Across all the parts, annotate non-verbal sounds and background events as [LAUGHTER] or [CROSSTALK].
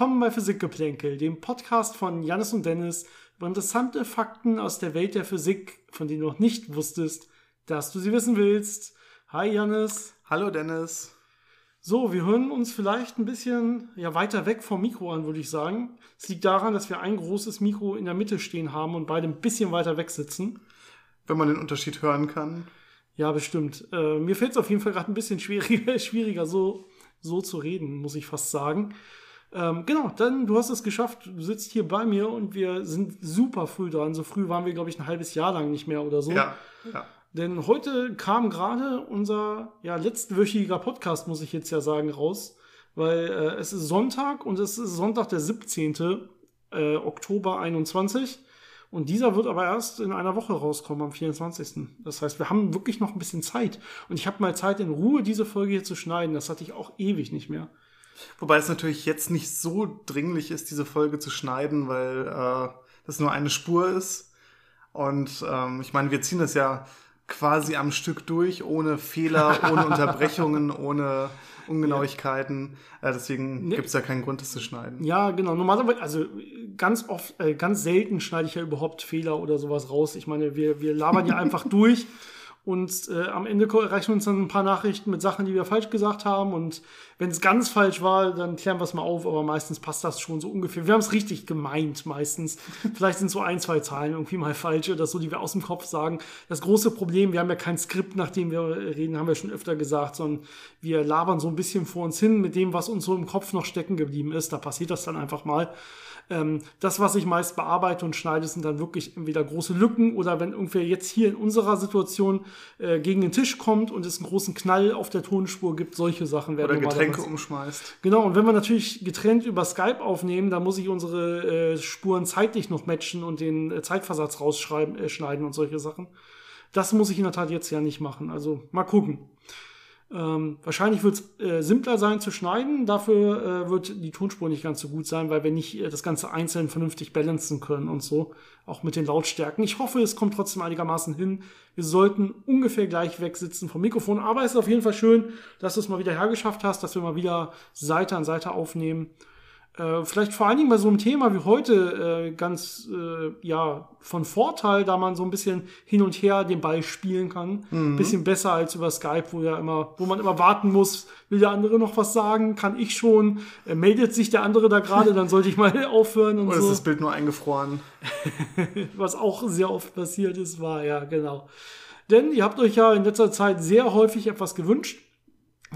Willkommen bei Physikgeplänkel, dem Podcast von Janis und Dennis über interessante Fakten aus der Welt der Physik, von denen du noch nicht wusstest, dass du sie wissen willst. Hi Janis. Hallo Dennis. So, wir hören uns vielleicht ein bisschen ja, weiter weg vom Mikro an, würde ich sagen. Es liegt daran, dass wir ein großes Mikro in der Mitte stehen haben und beide ein bisschen weiter weg sitzen. Wenn man den Unterschied hören kann. Ja, bestimmt. Äh, mir fällt es auf jeden Fall gerade ein bisschen schwieriger, [LAUGHS] schwieriger so, so zu reden, muss ich fast sagen. Ähm, genau, dann, du hast es geschafft, du sitzt hier bei mir und wir sind super früh dran. So früh waren wir, glaube ich, ein halbes Jahr lang nicht mehr oder so. Ja, ja. Denn heute kam gerade unser ja, letztwöchiger Podcast, muss ich jetzt ja sagen, raus. Weil äh, es ist Sonntag und es ist Sonntag der 17. Äh, Oktober 21. Und dieser wird aber erst in einer Woche rauskommen, am 24. Das heißt, wir haben wirklich noch ein bisschen Zeit. Und ich habe mal Zeit, in Ruhe diese Folge hier zu schneiden. Das hatte ich auch ewig nicht mehr. Wobei es natürlich jetzt nicht so dringlich ist, diese Folge zu schneiden, weil äh, das nur eine Spur ist. Und ähm, ich meine, wir ziehen das ja quasi am Stück durch, ohne Fehler, ohne [LAUGHS] Unterbrechungen, ohne Ungenauigkeiten. Äh, deswegen Nee. gibt es ja keinen Grund, das zu schneiden. Ja, genau. Normalerweise, also ganz oft, äh, ganz selten schneide ich ja überhaupt Fehler oder sowas raus. Ich meine, wir, wir labern ja einfach [LAUGHS] durch und äh, am Ende erreichen uns dann ein paar Nachrichten mit Sachen, die wir falsch gesagt haben. Und wenn es ganz falsch war, dann klären wir es mal auf, aber meistens passt das schon so ungefähr. Wir haben es richtig gemeint meistens. [LAUGHS] Vielleicht sind so ein, zwei Zahlen irgendwie mal falsch oder so, die wir aus dem Kopf sagen. Das große Problem, wir haben ja kein Skript, nach dem wir reden, haben wir schon öfter gesagt, sondern wir labern so ein bisschen vor uns hin mit dem, was uns so im Kopf noch stecken geblieben ist. Da passiert das dann einfach mal. Ähm, das, was ich meist bearbeite und schneide, sind dann wirklich entweder große Lücken oder wenn irgendwer jetzt hier in unserer Situation äh, gegen den Tisch kommt und es einen großen Knall auf der Tonspur gibt, solche Sachen werden Oder Getränke umschmeißt. Genau, und wenn wir natürlich getrennt über Skype aufnehmen, dann muss ich unsere äh, Spuren zeitlich noch matchen und den äh, Zeitversatz rausschreiben, äh, schneiden und solche Sachen. Das muss ich in der Tat jetzt ja nicht machen. Also mal gucken. Ähm, wahrscheinlich wird es äh, simpler sein zu schneiden, dafür äh, wird die Tonspur nicht ganz so gut sein, weil wir nicht äh, das Ganze einzeln vernünftig balancen können und so, auch mit den Lautstärken. Ich hoffe, es kommt trotzdem einigermaßen hin. Wir sollten ungefähr gleich weg sitzen vom Mikrofon, aber es ist auf jeden Fall schön, dass du es mal wieder hergeschafft hast, dass wir mal wieder Seite an Seite aufnehmen. Äh, vielleicht vor allen Dingen bei so einem Thema wie heute äh, ganz äh, ja von Vorteil, da man so ein bisschen hin und her den Ball spielen kann. Bisschen besser als über Skype, wo ja immer, wo man immer warten muss, will der andere noch was sagen, kann ich schon, äh, meldet sich der andere da gerade, dann sollte ich mal [LAUGHS] aufhören und Oder ist so. das Bild nur eingefroren? [LAUGHS] Was auch sehr oft passiert ist, war ja genau. Denn ihr habt euch ja in letzter Zeit sehr häufig etwas gewünscht,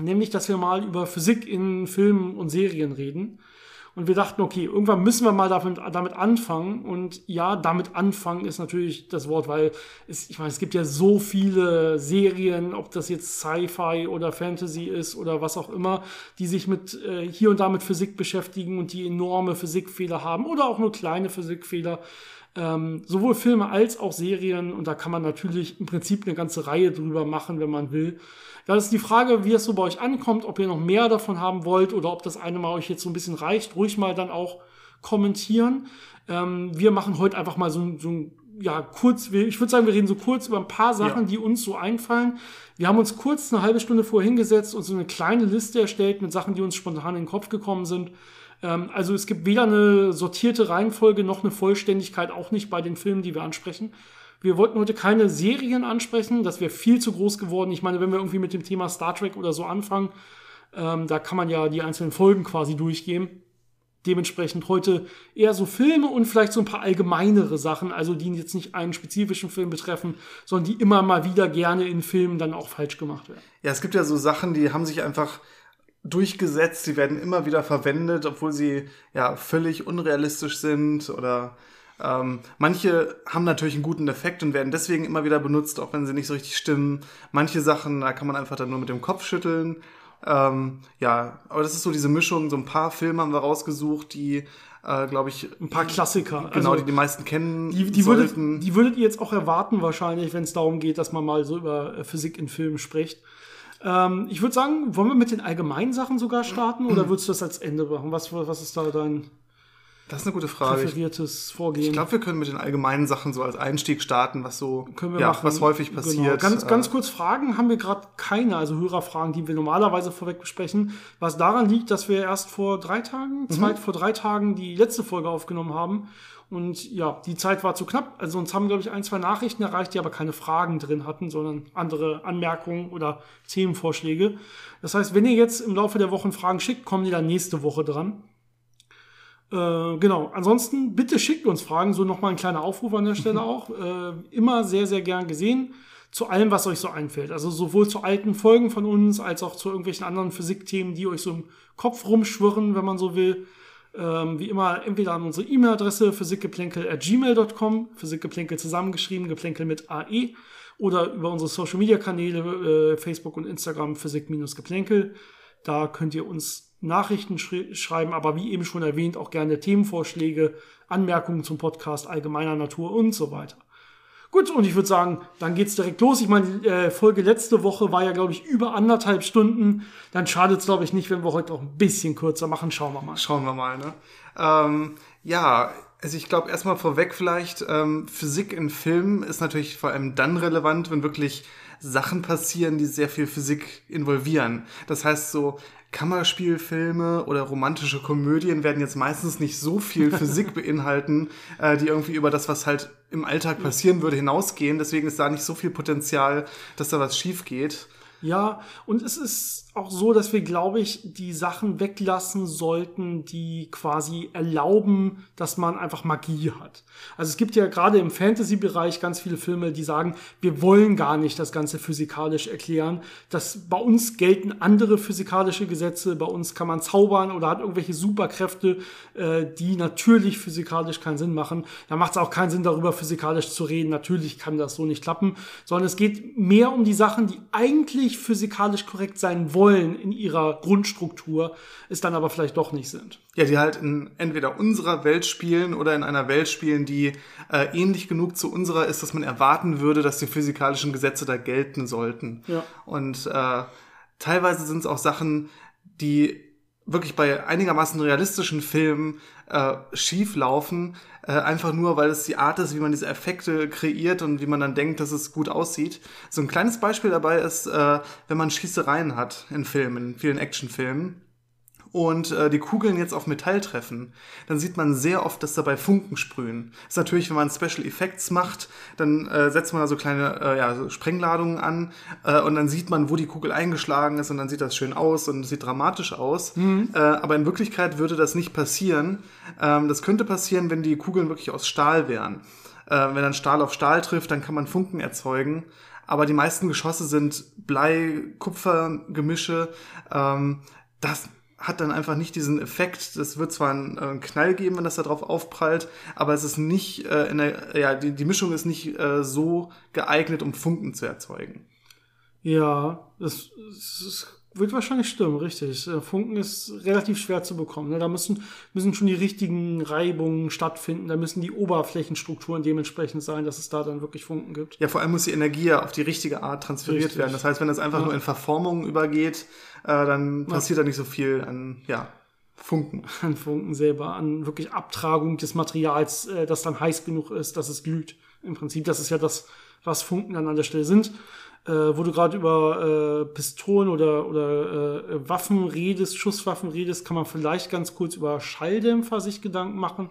nämlich, dass wir mal über Physik in Filmen und Serien reden. Und wir dachten, okay, irgendwann müssen wir mal damit, damit anfangen. Und ja, damit anfangen ist natürlich das Wort, weil es, ich meine, es gibt ja so viele Serien, ob das jetzt Sci-Fi oder Fantasy ist oder was auch immer, die sich mit äh, hier und da mit Physik beschäftigen und die enorme Physikfehler haben oder auch nur kleine Physikfehler. Ähm, sowohl Filme als auch Serien und da kann man natürlich im Prinzip eine ganze Reihe drüber machen, wenn man will. Da ist die Frage, wie es so bei euch ankommt, ob ihr noch mehr davon haben wollt oder ob das eine mal euch jetzt so ein bisschen reicht. Ruhig mal dann auch kommentieren. Ähm, wir machen heute einfach mal so, ein- so ein, ja, kurz, ich würde sagen, wir reden so kurz über ein paar Sachen, Ja. die uns so einfallen. Wir haben uns kurz eine halbe Stunde vorher hingesetzt und so eine kleine Liste erstellt mit Sachen, die uns spontan in den Kopf gekommen sind. Ähm, also es gibt weder eine sortierte Reihenfolge noch eine Vollständigkeit, auch nicht bei den Filmen, die wir ansprechen. Wir wollten heute keine Serien ansprechen, das wäre viel zu groß geworden. Ich meine, wenn wir irgendwie mit dem Thema Star Trek oder so anfangen, ähm, da kann man ja die einzelnen Folgen quasi durchgehen. Dementsprechend heute eher so Filme und vielleicht so ein paar allgemeinere Sachen, also die jetzt nicht einen spezifischen Film betreffen, sondern die immer mal wieder gerne in Filmen dann auch falsch gemacht werden. Ja, es gibt ja so Sachen, die haben sich einfach durchgesetzt, die werden immer wieder verwendet, obwohl sie ja völlig unrealistisch sind oder ähm, manche haben natürlich einen guten Effekt und werden deswegen immer wieder benutzt, auch wenn sie nicht so richtig stimmen. Manche Sachen, da kann man einfach dann nur mit dem Kopf schütteln. Ähm, ja, aber das ist so diese Mischung. So ein paar Filme haben wir rausgesucht, die, äh, glaube ich, Ein paar Klassiker. genau, also, die die meisten kennen die, die, würdet, sollten. die würdet ihr jetzt auch erwarten wahrscheinlich, wenn es darum geht, dass man mal so über Physik in Filmen spricht. Ähm, ich würde sagen, wollen wir mit den allgemeinen Sachen sogar starten oder [CLEARS THROAT] würdest du das als Ende machen? Was, was ist da dein... Das ist eine gute Frage. präferiertes Vorgehen? Ich glaube, wir können mit den allgemeinen Sachen so als Einstieg starten, was so, Können wir ja, machen. was häufig Genau. passiert. Ganz, ganz Äh, kurz Fragen haben wir gerade keine, also Hörerfragen, die wir normalerweise vorweg besprechen. Was daran liegt, dass wir erst vor drei Tagen, zwei, vor drei Tagen die letzte Folge aufgenommen haben. Und ja, die Zeit war zu knapp. Also uns haben, glaube ich, ein, zwei Nachrichten erreicht, die aber keine Fragen drin hatten, sondern andere Anmerkungen oder Themenvorschläge. Das heißt, wenn ihr jetzt im Laufe der Wochen Fragen schickt, kommen die dann nächste Woche dran. Äh, genau. Ansonsten bitte schickt uns Fragen. So nochmal ein kleiner Aufruf an der Stelle auch. Äh, immer sehr, sehr gern gesehen. Zu allem, was euch so einfällt. Also sowohl zu alten Folgen von uns, als auch zu irgendwelchen anderen Physikthemen, die euch so im Kopf rumschwirren, wenn man so will. Ähm, wie immer, entweder an unsere E-Mail-Adresse physikgeplänkel.gmail.com, Physikgeplänkel zusammengeschrieben, Geplänkel mit AE, oder über unsere Social-Media-Kanäle, äh, Facebook und Instagram, Physik-Geplänkel. Da könnt ihr uns Nachrichten schri schreiben, aber wie eben schon erwähnt, auch gerne Themenvorschläge, Anmerkungen zum Podcast allgemeiner Natur und so weiter. Gut, und ich würde sagen, dann geht's direkt los. Ich meine, die äh, Folge letzte Woche war ja, glaube ich, über anderthalb Stunden. Dann schadet es, glaube ich, nicht, wenn wir heute auch ein bisschen kürzer machen. Schauen wir mal. Schauen wir mal, ne? Ähm, ja, also ich glaube erstmal vorweg vielleicht, ähm, Physik in Filmen ist natürlich vor allem dann relevant, wenn wirklich Sachen passieren, die sehr viel Physik involvieren. Das heißt so, Kammerspielfilme oder romantische Komödien werden jetzt meistens nicht so viel Physik [LAUGHS] beinhalten, äh, die irgendwie über das, was halt im Alltag passieren würde, hinausgehen. Deswegen ist da nicht so viel Potenzial, dass da was schief geht. Ja, und es ist auch so, dass wir, glaube ich, die Sachen weglassen sollten, die quasi erlauben, dass man einfach Magie hat. Also es gibt ja gerade im Fantasy-Bereich ganz viele Filme, die sagen, wir wollen gar nicht das Ganze physikalisch erklären. Das, bei uns gelten andere physikalische Gesetze, bei uns kann man zaubern oder hat irgendwelche Superkräfte, äh, die natürlich physikalisch keinen Sinn machen. Da macht es auch keinen Sinn, darüber physikalisch zu reden. Natürlich kann das so nicht klappen, sondern es geht mehr um die Sachen, die eigentlich physikalisch korrekt sein wollen in ihrer Grundstruktur, es dann aber vielleicht doch nicht sind. Ja, die halt in entweder unserer Welt spielen oder in einer Welt spielen, die äh, ähnlich genug zu unserer ist, dass man erwarten würde, dass die physikalischen Gesetze da gelten sollten. Ja. Und äh, teilweise sind es auch Sachen, die wirklich bei einigermaßen realistischen Filmen äh, schief laufen, äh, einfach nur, weil es die Art ist, wie man diese Effekte kreiert und wie man dann denkt, dass es gut aussieht. So ein kleines Beispiel dabei ist, äh, wenn man Schießereien hat in Filmen, in vielen Actionfilmen und äh, die Kugeln jetzt auf Metall treffen, dann sieht man sehr oft, dass dabei Funken sprühen. Das ist natürlich, wenn man Special Effects macht, dann äh, setzt man da so kleine äh, ja, so Sprengladungen an äh, und dann sieht man, wo die Kugel eingeschlagen ist und dann sieht das schön aus und es sieht dramatisch aus. Äh, aber in Wirklichkeit würde das nicht passieren. Ähm, das könnte passieren, wenn die Kugeln wirklich aus Stahl wären. Äh, wenn dann Stahl auf Stahl trifft, dann kann man Funken erzeugen. Aber die meisten Geschosse sind Blei-Kupfer-Gemische. Ähm, das hat dann einfach nicht diesen Effekt. Das wird zwar einen, äh, Knall geben, wenn das da drauf aufprallt, aber es ist nicht, äh, in der, ja, die, die Mischung ist nicht äh, so geeignet, um Funken zu erzeugen. Ja, das, das wird wahrscheinlich stimmen, richtig. Äh, Funken ist relativ schwer zu bekommen. Ne? Da müssen, müssen schon die richtigen Reibungen stattfinden. Da müssen die Oberflächenstrukturen dementsprechend sein, dass es da dann wirklich Funken gibt. Ja, vor allem muss die Energie ja auf die richtige Art transferiert Richtig. werden. Das heißt, wenn das einfach Ja. nur in Verformung übergeht, äh, dann passiert da nicht so viel an, ja, Funken. [LAUGHS] An Funken selber, an wirklich Abtragung des Materials, äh, das dann heiß genug ist, dass es glüht. Im Prinzip, das ist ja das, was Funken dann an der Stelle sind. Äh, wo du gerade über äh, Pistolen oder, oder äh, Waffen redest, Schusswaffen redest, kann man vielleicht ganz kurz über Schalldämpfer sich Gedanken machen.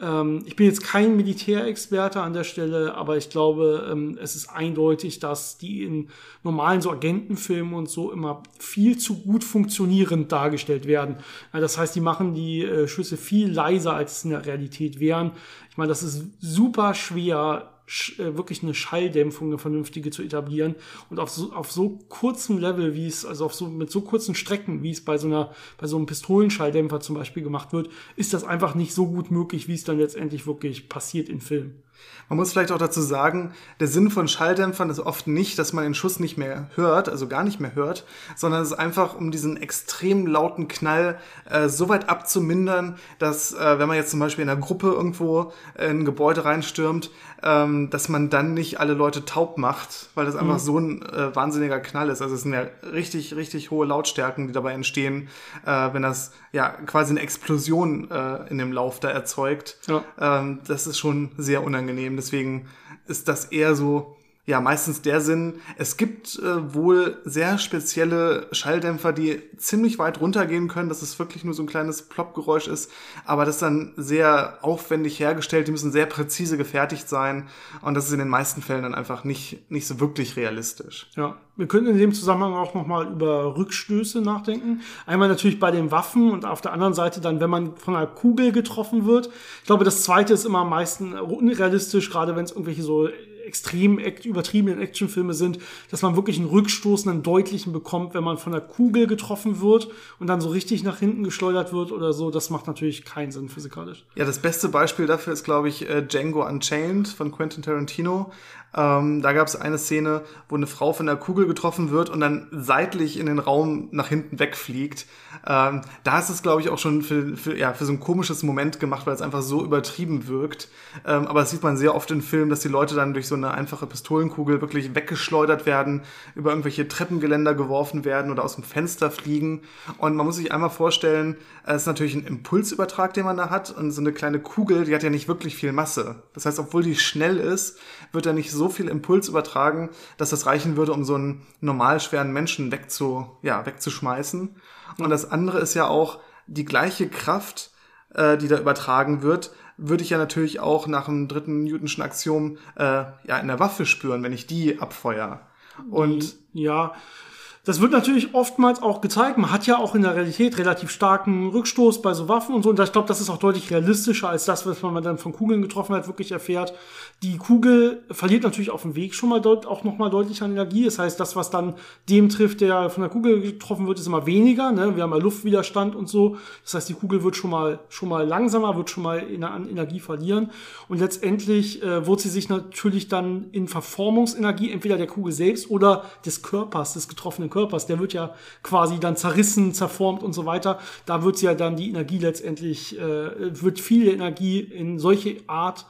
Ähm, ich bin jetzt kein Militärexperte an der Stelle, aber ich glaube, ähm, es ist eindeutig, dass die in normalen so Agentenfilmen und so immer viel zu gut funktionierend dargestellt werden. Ja, das heißt, die machen die äh, Schüsse viel leiser, als es in der Realität wären. Ich meine, das ist super schwer, sch- wirklich eine Schalldämpfung, eine vernünftige zu etablieren. Und auf so, auf so kurzem Level, wie es, also auf so, mit so kurzen Strecken, wie es bei so einer, bei so einem Pistolenschalldämpfer zum Beispiel gemacht wird, ist das einfach nicht so gut möglich, wie es dann letztendlich wirklich passiert in Filmen. Man muss vielleicht auch dazu sagen, der Sinn von Schalldämpfern ist oft nicht, dass man den Schuss nicht mehr hört, also gar nicht mehr hört, sondern es ist einfach, um diesen extrem lauten Knall äh, so weit abzumindern, dass, äh, wenn man jetzt zum Beispiel in einer Gruppe irgendwo in ein Gebäude reinstürmt, ähm, dass man dann nicht alle Leute taub macht, weil das einfach mhm. so ein äh, wahnsinniger Knall ist. Also es sind ja richtig, richtig hohe Lautstärken, die dabei entstehen, äh, wenn das ja quasi eine Explosion äh, in dem Lauf da erzeugt. Ja. Ähm, das ist schon sehr unangenehm. Deswegen ist das eher so ja meistens der Sinn. Es gibt äh, wohl sehr spezielle Schalldämpfer, die ziemlich weit runtergehen können, dass es wirklich nur so ein kleines Plopp-Geräusch ist, aber das ist dann sehr aufwendig hergestellt, die müssen sehr präzise gefertigt sein und das ist in den meisten Fällen dann einfach nicht, nicht so wirklich realistisch. Ja, wir können in dem Zusammenhang auch nochmal über Rückstöße nachdenken. Einmal natürlich bei den Waffen und auf der anderen Seite dann, wenn man von einer Kugel getroffen wird. Ich glaube, das zweite ist immer am meisten unrealistisch, gerade wenn es irgendwelche so extrem übertriebenen Actionfilme sind, dass man wirklich einen Rückstoß, einen deutlichen bekommt, wenn man von der Kugel getroffen wird und dann so richtig nach hinten geschleudert wird oder so. Das macht natürlich keinen Sinn physikalisch. Ja, das beste Beispiel dafür ist, glaube ich, äh, Django Unchained von Quentin Tarantino. Ähm, da gab es eine Szene, wo eine Frau von der Kugel getroffen wird und dann seitlich in den Raum nach hinten wegfliegt. Ähm, da ist es, glaube ich, auch schon für, für, ja, für so ein komisches Moment gemacht, weil es einfach so übertrieben wirkt. Ähm, aber das sieht man sehr oft in Filmen, dass die Leute dann durch so eine einfache Pistolenkugel wirklich weggeschleudert werden, über irgendwelche Treppengeländer geworfen werden oder aus dem Fenster fliegen. Und man muss sich einmal vorstellen, es ist natürlich ein Impulsübertrag, den man da hat. Und so eine kleine Kugel, die hat ja nicht wirklich viel Masse. Das heißt, obwohl die schnell ist, wird er nicht so viel Impuls übertragen, dass das reichen würde, um so einen normal schweren Menschen wegzu, ja, wegzuschmeißen. Und das andere ist ja auch die gleiche Kraft, äh, die da übertragen wird, würde ich ja natürlich auch nach dem dritten Newtonschen Axiom äh, ja in der Waffe spüren, wenn ich die abfeuer. Und ja, das wird natürlich oftmals auch gezeigt. Man hat ja auch in der Realität relativ starken Rückstoß bei so Waffen und so. Und ich glaube, das ist auch deutlich realistischer als das, was man dann von Kugeln getroffen hat, wirklich erfährt. Die Kugel verliert natürlich auf dem Weg schon mal deut auch nochmal deutlich an Energie. Das heißt, das, was dann dem trifft, der von der Kugel getroffen wird, ist immer weniger. Ne? Wir haben ja Luftwiderstand und so. Das heißt, die Kugel wird schon mal, schon mal langsamer, wird schon mal an Energie verlieren. Und letztendlich äh, wird sie sich natürlich dann in Verformungsenergie entweder der Kugel selbst oder des Körpers, des getroffenen Körpers, der wird ja quasi dann zerrissen, zerformt und so weiter. Da wird ja dann die Energie letztendlich, äh, wird viel Energie in solche Art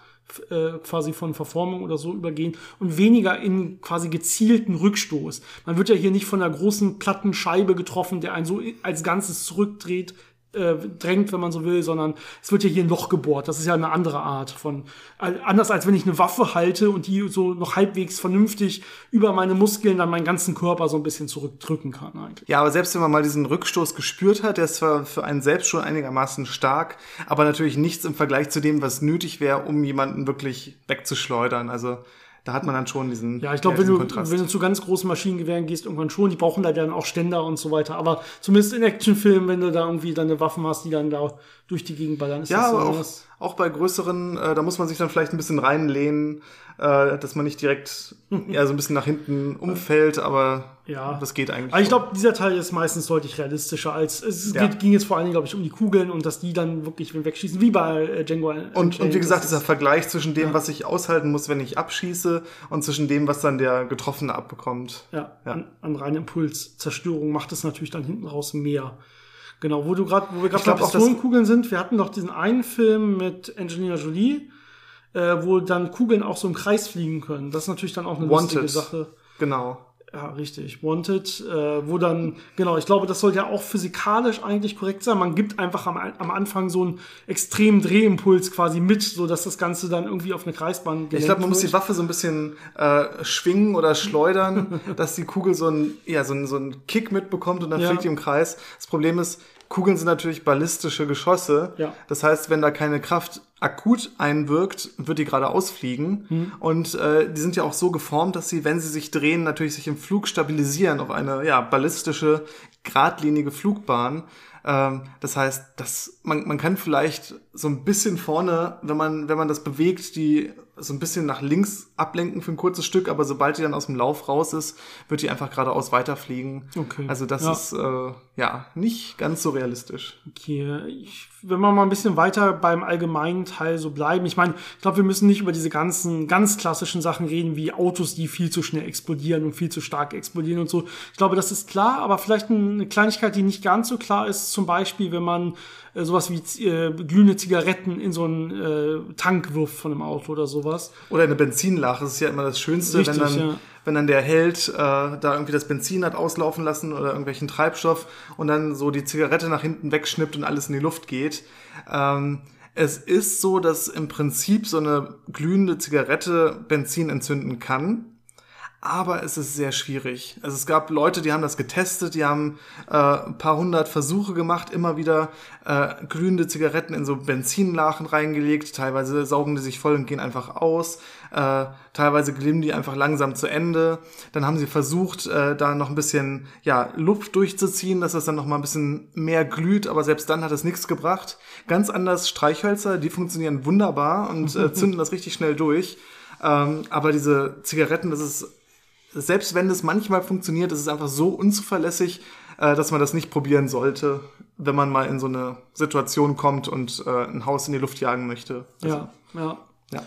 äh, quasi von Verformung oder so übergehen und weniger in quasi gezielten Rückstoß. Man wird ja hier nicht von einer großen Plattenscheibe getroffen, der einen so als Ganzes zurückdreht, äh, drängt, wenn man so will, sondern es wird ja hier ein Loch gebohrt. Das ist ja eine andere Art von, äh, anders als wenn ich eine Waffe halte und die so noch halbwegs vernünftig über meine Muskeln dann meinen ganzen Körper so ein bisschen zurückdrücken kann eigentlich. Ja, aber selbst wenn man mal diesen Rückstoß gespürt hat, der ist zwar für einen selbst schon einigermaßen stark, aber natürlich nichts im Vergleich zu dem, was nötig wäre, um jemanden wirklich wegzuschleudern. Also da hat man dann schon diesen Ja, ich glaube, wenn, du, wenn du zu ganz großen Maschinengewehren gehst, irgendwann schon, die brauchen da dann auch Ständer und so weiter. Aber zumindest in Actionfilmen, wenn du da irgendwie deine Waffen hast, die dann da durch die Gegend ballern, ist ja, das so aber auch, auch bei größeren, äh, da muss man sich dann vielleicht ein bisschen reinlehnen, äh, dass man nicht direkt [LAUGHS] ja, so ein bisschen nach hinten umfällt, aber ja. das geht eigentlich. Aber ich glaube, dieser Teil ist meistens deutlich realistischer als es ja. geht, ging jetzt vor allen Dingen, glaube ich, um die Kugeln und dass die dann wirklich wegschießen, wie bei äh, Django. Und, und wie gesagt, dieser Vergleich zwischen dem, ja. was ich aushalten muss, wenn ich abschieße, und zwischen dem, was dann der Getroffene abbekommt. Ja, ja. An, an reinen Impulszerstörung macht es natürlich dann hinten raus mehr. Genau, wo du gerade, wo wir gerade bei Pistolenkugeln sind, wir hatten doch diesen einen Film mit Angelina Jolie, äh, wo dann Kugeln auch so im Kreis fliegen können. Das ist natürlich dann auch eine Wanted. lustige Sache. Genau. Ja, richtig. Wanted, äh, wo dann, genau, ich glaube, das soll ja auch physikalisch eigentlich korrekt sein. Man gibt einfach am, am Anfang so einen extremen Drehimpuls quasi mit, so dass das Ganze dann irgendwie auf eine Kreisbahn geht. Ich glaube, man muss die Waffe so ein bisschen äh, schwingen oder schleudern, [LAUGHS] dass die Kugel so einen, ja, so einen, so einen Kick mitbekommt und dann ja. fliegt die im Kreis. Das Problem ist, Kugeln sind natürlich ballistische Geschosse. Ja. Das heißt, wenn da keine Kraft akut einwirkt, wird die gerade ausfliegen. Mhm. Und äh, die sind ja auch so geformt, dass sie, wenn sie sich drehen, natürlich sich im Flug stabilisieren auf eine ja, ballistische, geradlinige Flugbahn. Ähm, das heißt, dass man, man kann vielleicht so ein bisschen vorne, wenn man, wenn man das bewegt, die so ein bisschen nach links ablenken für ein kurzes Stück, aber sobald die dann aus dem Lauf raus ist, wird die einfach geradeaus weiterfliegen. Okay. Also das ja. ist äh, ja, nicht ganz so realistisch. Okay, ich, wenn wir mal ein bisschen weiter beim allgemeinen Teil so bleiben. Ich meine, ich glaube, wir müssen nicht über diese ganzen ganz klassischen Sachen reden, wie Autos, die viel zu schnell explodieren und viel zu stark explodieren und so. Ich glaube, das ist klar, aber vielleicht eine Kleinigkeit, die nicht ganz so klar ist, zum Beispiel, wenn man äh, sowas wie äh, glühende Zigaretten in so einen äh, Tank wirft von einem Auto oder sowas. Oder eine Benzinlache, das ist ja immer das Schönste, Richtig, wenn dann, ja. wenn dann der Held äh, da irgendwie das Benzin hat auslaufen lassen oder irgendwelchen Treibstoff und dann so die Zigarette nach hinten wegschnippt und alles in die Luft geht. Ähm, es ist so, dass im Prinzip so eine glühende Zigarette Benzin entzünden kann aber es ist sehr schwierig. Also es gab Leute, die haben das getestet, die haben äh, ein paar hundert Versuche gemacht, immer wieder äh, glühende Zigaretten in so Benzinlachen reingelegt. Teilweise saugen die sich voll und gehen einfach aus. Äh, teilweise glimmen die einfach langsam zu Ende. Dann haben sie versucht, äh, da noch ein bisschen ja, Luft durchzuziehen, dass das dann noch mal ein bisschen mehr glüht, aber selbst dann hat es nichts gebracht. Ganz anders Streichhölzer, die funktionieren wunderbar und äh, zünden das richtig schnell durch. Ähm, aber diese Zigaretten, das ist selbst wenn es manchmal funktioniert, ist es einfach so unzuverlässig, äh, dass man das nicht probieren sollte, wenn man mal in so eine Situation kommt und äh, ein Haus in die Luft jagen möchte. Also, ja, ja. Ja.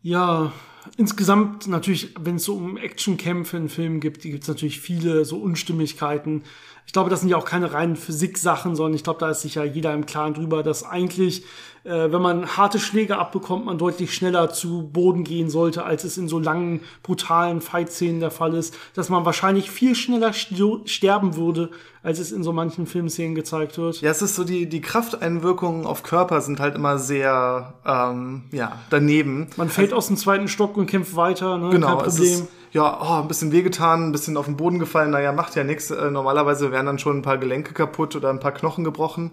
Ja, insgesamt natürlich, wenn es so um Actionkämpfe in Filmen gibt, gibt es natürlich viele so Unstimmigkeiten. Ich glaube, das sind ja auch keine reinen Physik-Sachen, sondern ich glaube, da ist sich ja jeder im Klaren drüber, dass eigentlich äh, wenn man harte Schläge abbekommt, man deutlich schneller zu Boden gehen sollte, als es in so langen, brutalen Fight-Szenen der Fall ist, dass man wahrscheinlich viel schneller sterben würde, als es in so manchen Filmszenen gezeigt wird. Ja, es ist so, die, die Krafteinwirkungen auf Körper sind halt immer sehr, ähm, ja, daneben. Man fällt also, aus dem zweiten Stock und kämpft weiter, ne? Genau, Kein Problem. Ist, ja, oh, ein bisschen wehgetan, ein bisschen auf den Boden gefallen, naja, macht ja nichts. Äh, normalerweise wären dann schon ein paar Gelenke kaputt oder ein paar Knochen gebrochen.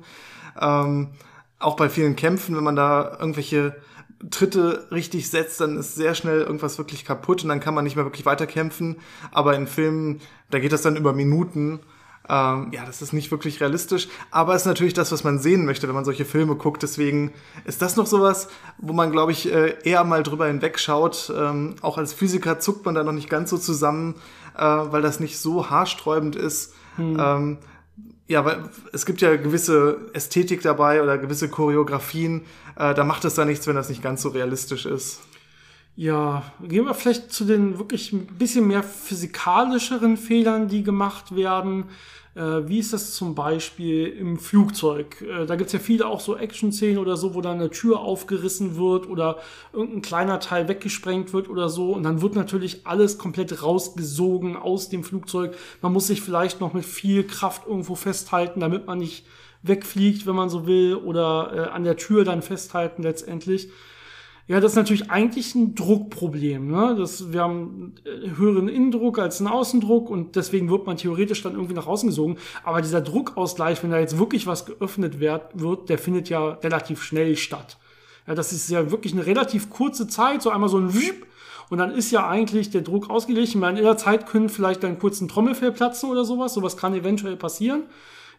Ähm, auch bei vielen Kämpfen, wenn man da irgendwelche Tritte richtig setzt, dann ist sehr schnell irgendwas wirklich kaputt und dann kann man nicht mehr wirklich weiterkämpfen. Aber in Filmen, da geht das dann über Minuten. Ähm, ja, das ist nicht wirklich realistisch, aber ist natürlich das, was man sehen möchte, wenn man solche Filme guckt. Deswegen ist das noch sowas, wo man, glaube ich, äh, eher mal drüber hinwegschaut. Ähm, auch als Physiker zuckt man da noch nicht ganz so zusammen, äh, weil das nicht so haarsträubend ist. Hm. Ähm, ja, weil es gibt ja gewisse Ästhetik dabei oder gewisse Choreografien. Äh, da macht es da nichts, wenn das nicht ganz so realistisch ist. Ja, gehen wir vielleicht zu den wirklich ein bisschen mehr physikalischeren Fehlern, die gemacht werden. Äh, wie ist das zum Beispiel im Flugzeug? Äh, da gibt's ja viele auch so Action-Szenen oder so, wo dann eine Tür aufgerissen wird oder irgendein kleiner Teil weggesprengt wird oder so. Und dann wird natürlich alles komplett rausgesogen aus dem Flugzeug. Man muss sich vielleicht noch mit viel Kraft irgendwo festhalten, damit man nicht wegfliegt, wenn man so will, oder äh, an der Tür dann festhalten letztendlich. Ja, das ist natürlich eigentlich ein Druckproblem. Ne? Das, wir haben äh, höheren Innendruck als einen Außendruck und deswegen wird man theoretisch dann irgendwie nach außen gesogen. Aber dieser Druckausgleich, wenn da jetzt wirklich was geöffnet wird, der findet ja relativ schnell statt. Ja, das ist ja wirklich eine relativ kurze Zeit, so einmal so ein Wiep, und dann ist ja eigentlich der Druck ausgeglichen. in der Zeit können vielleicht dann kurz ein Trommelfell platzen oder sowas. Sowas kann eventuell passieren.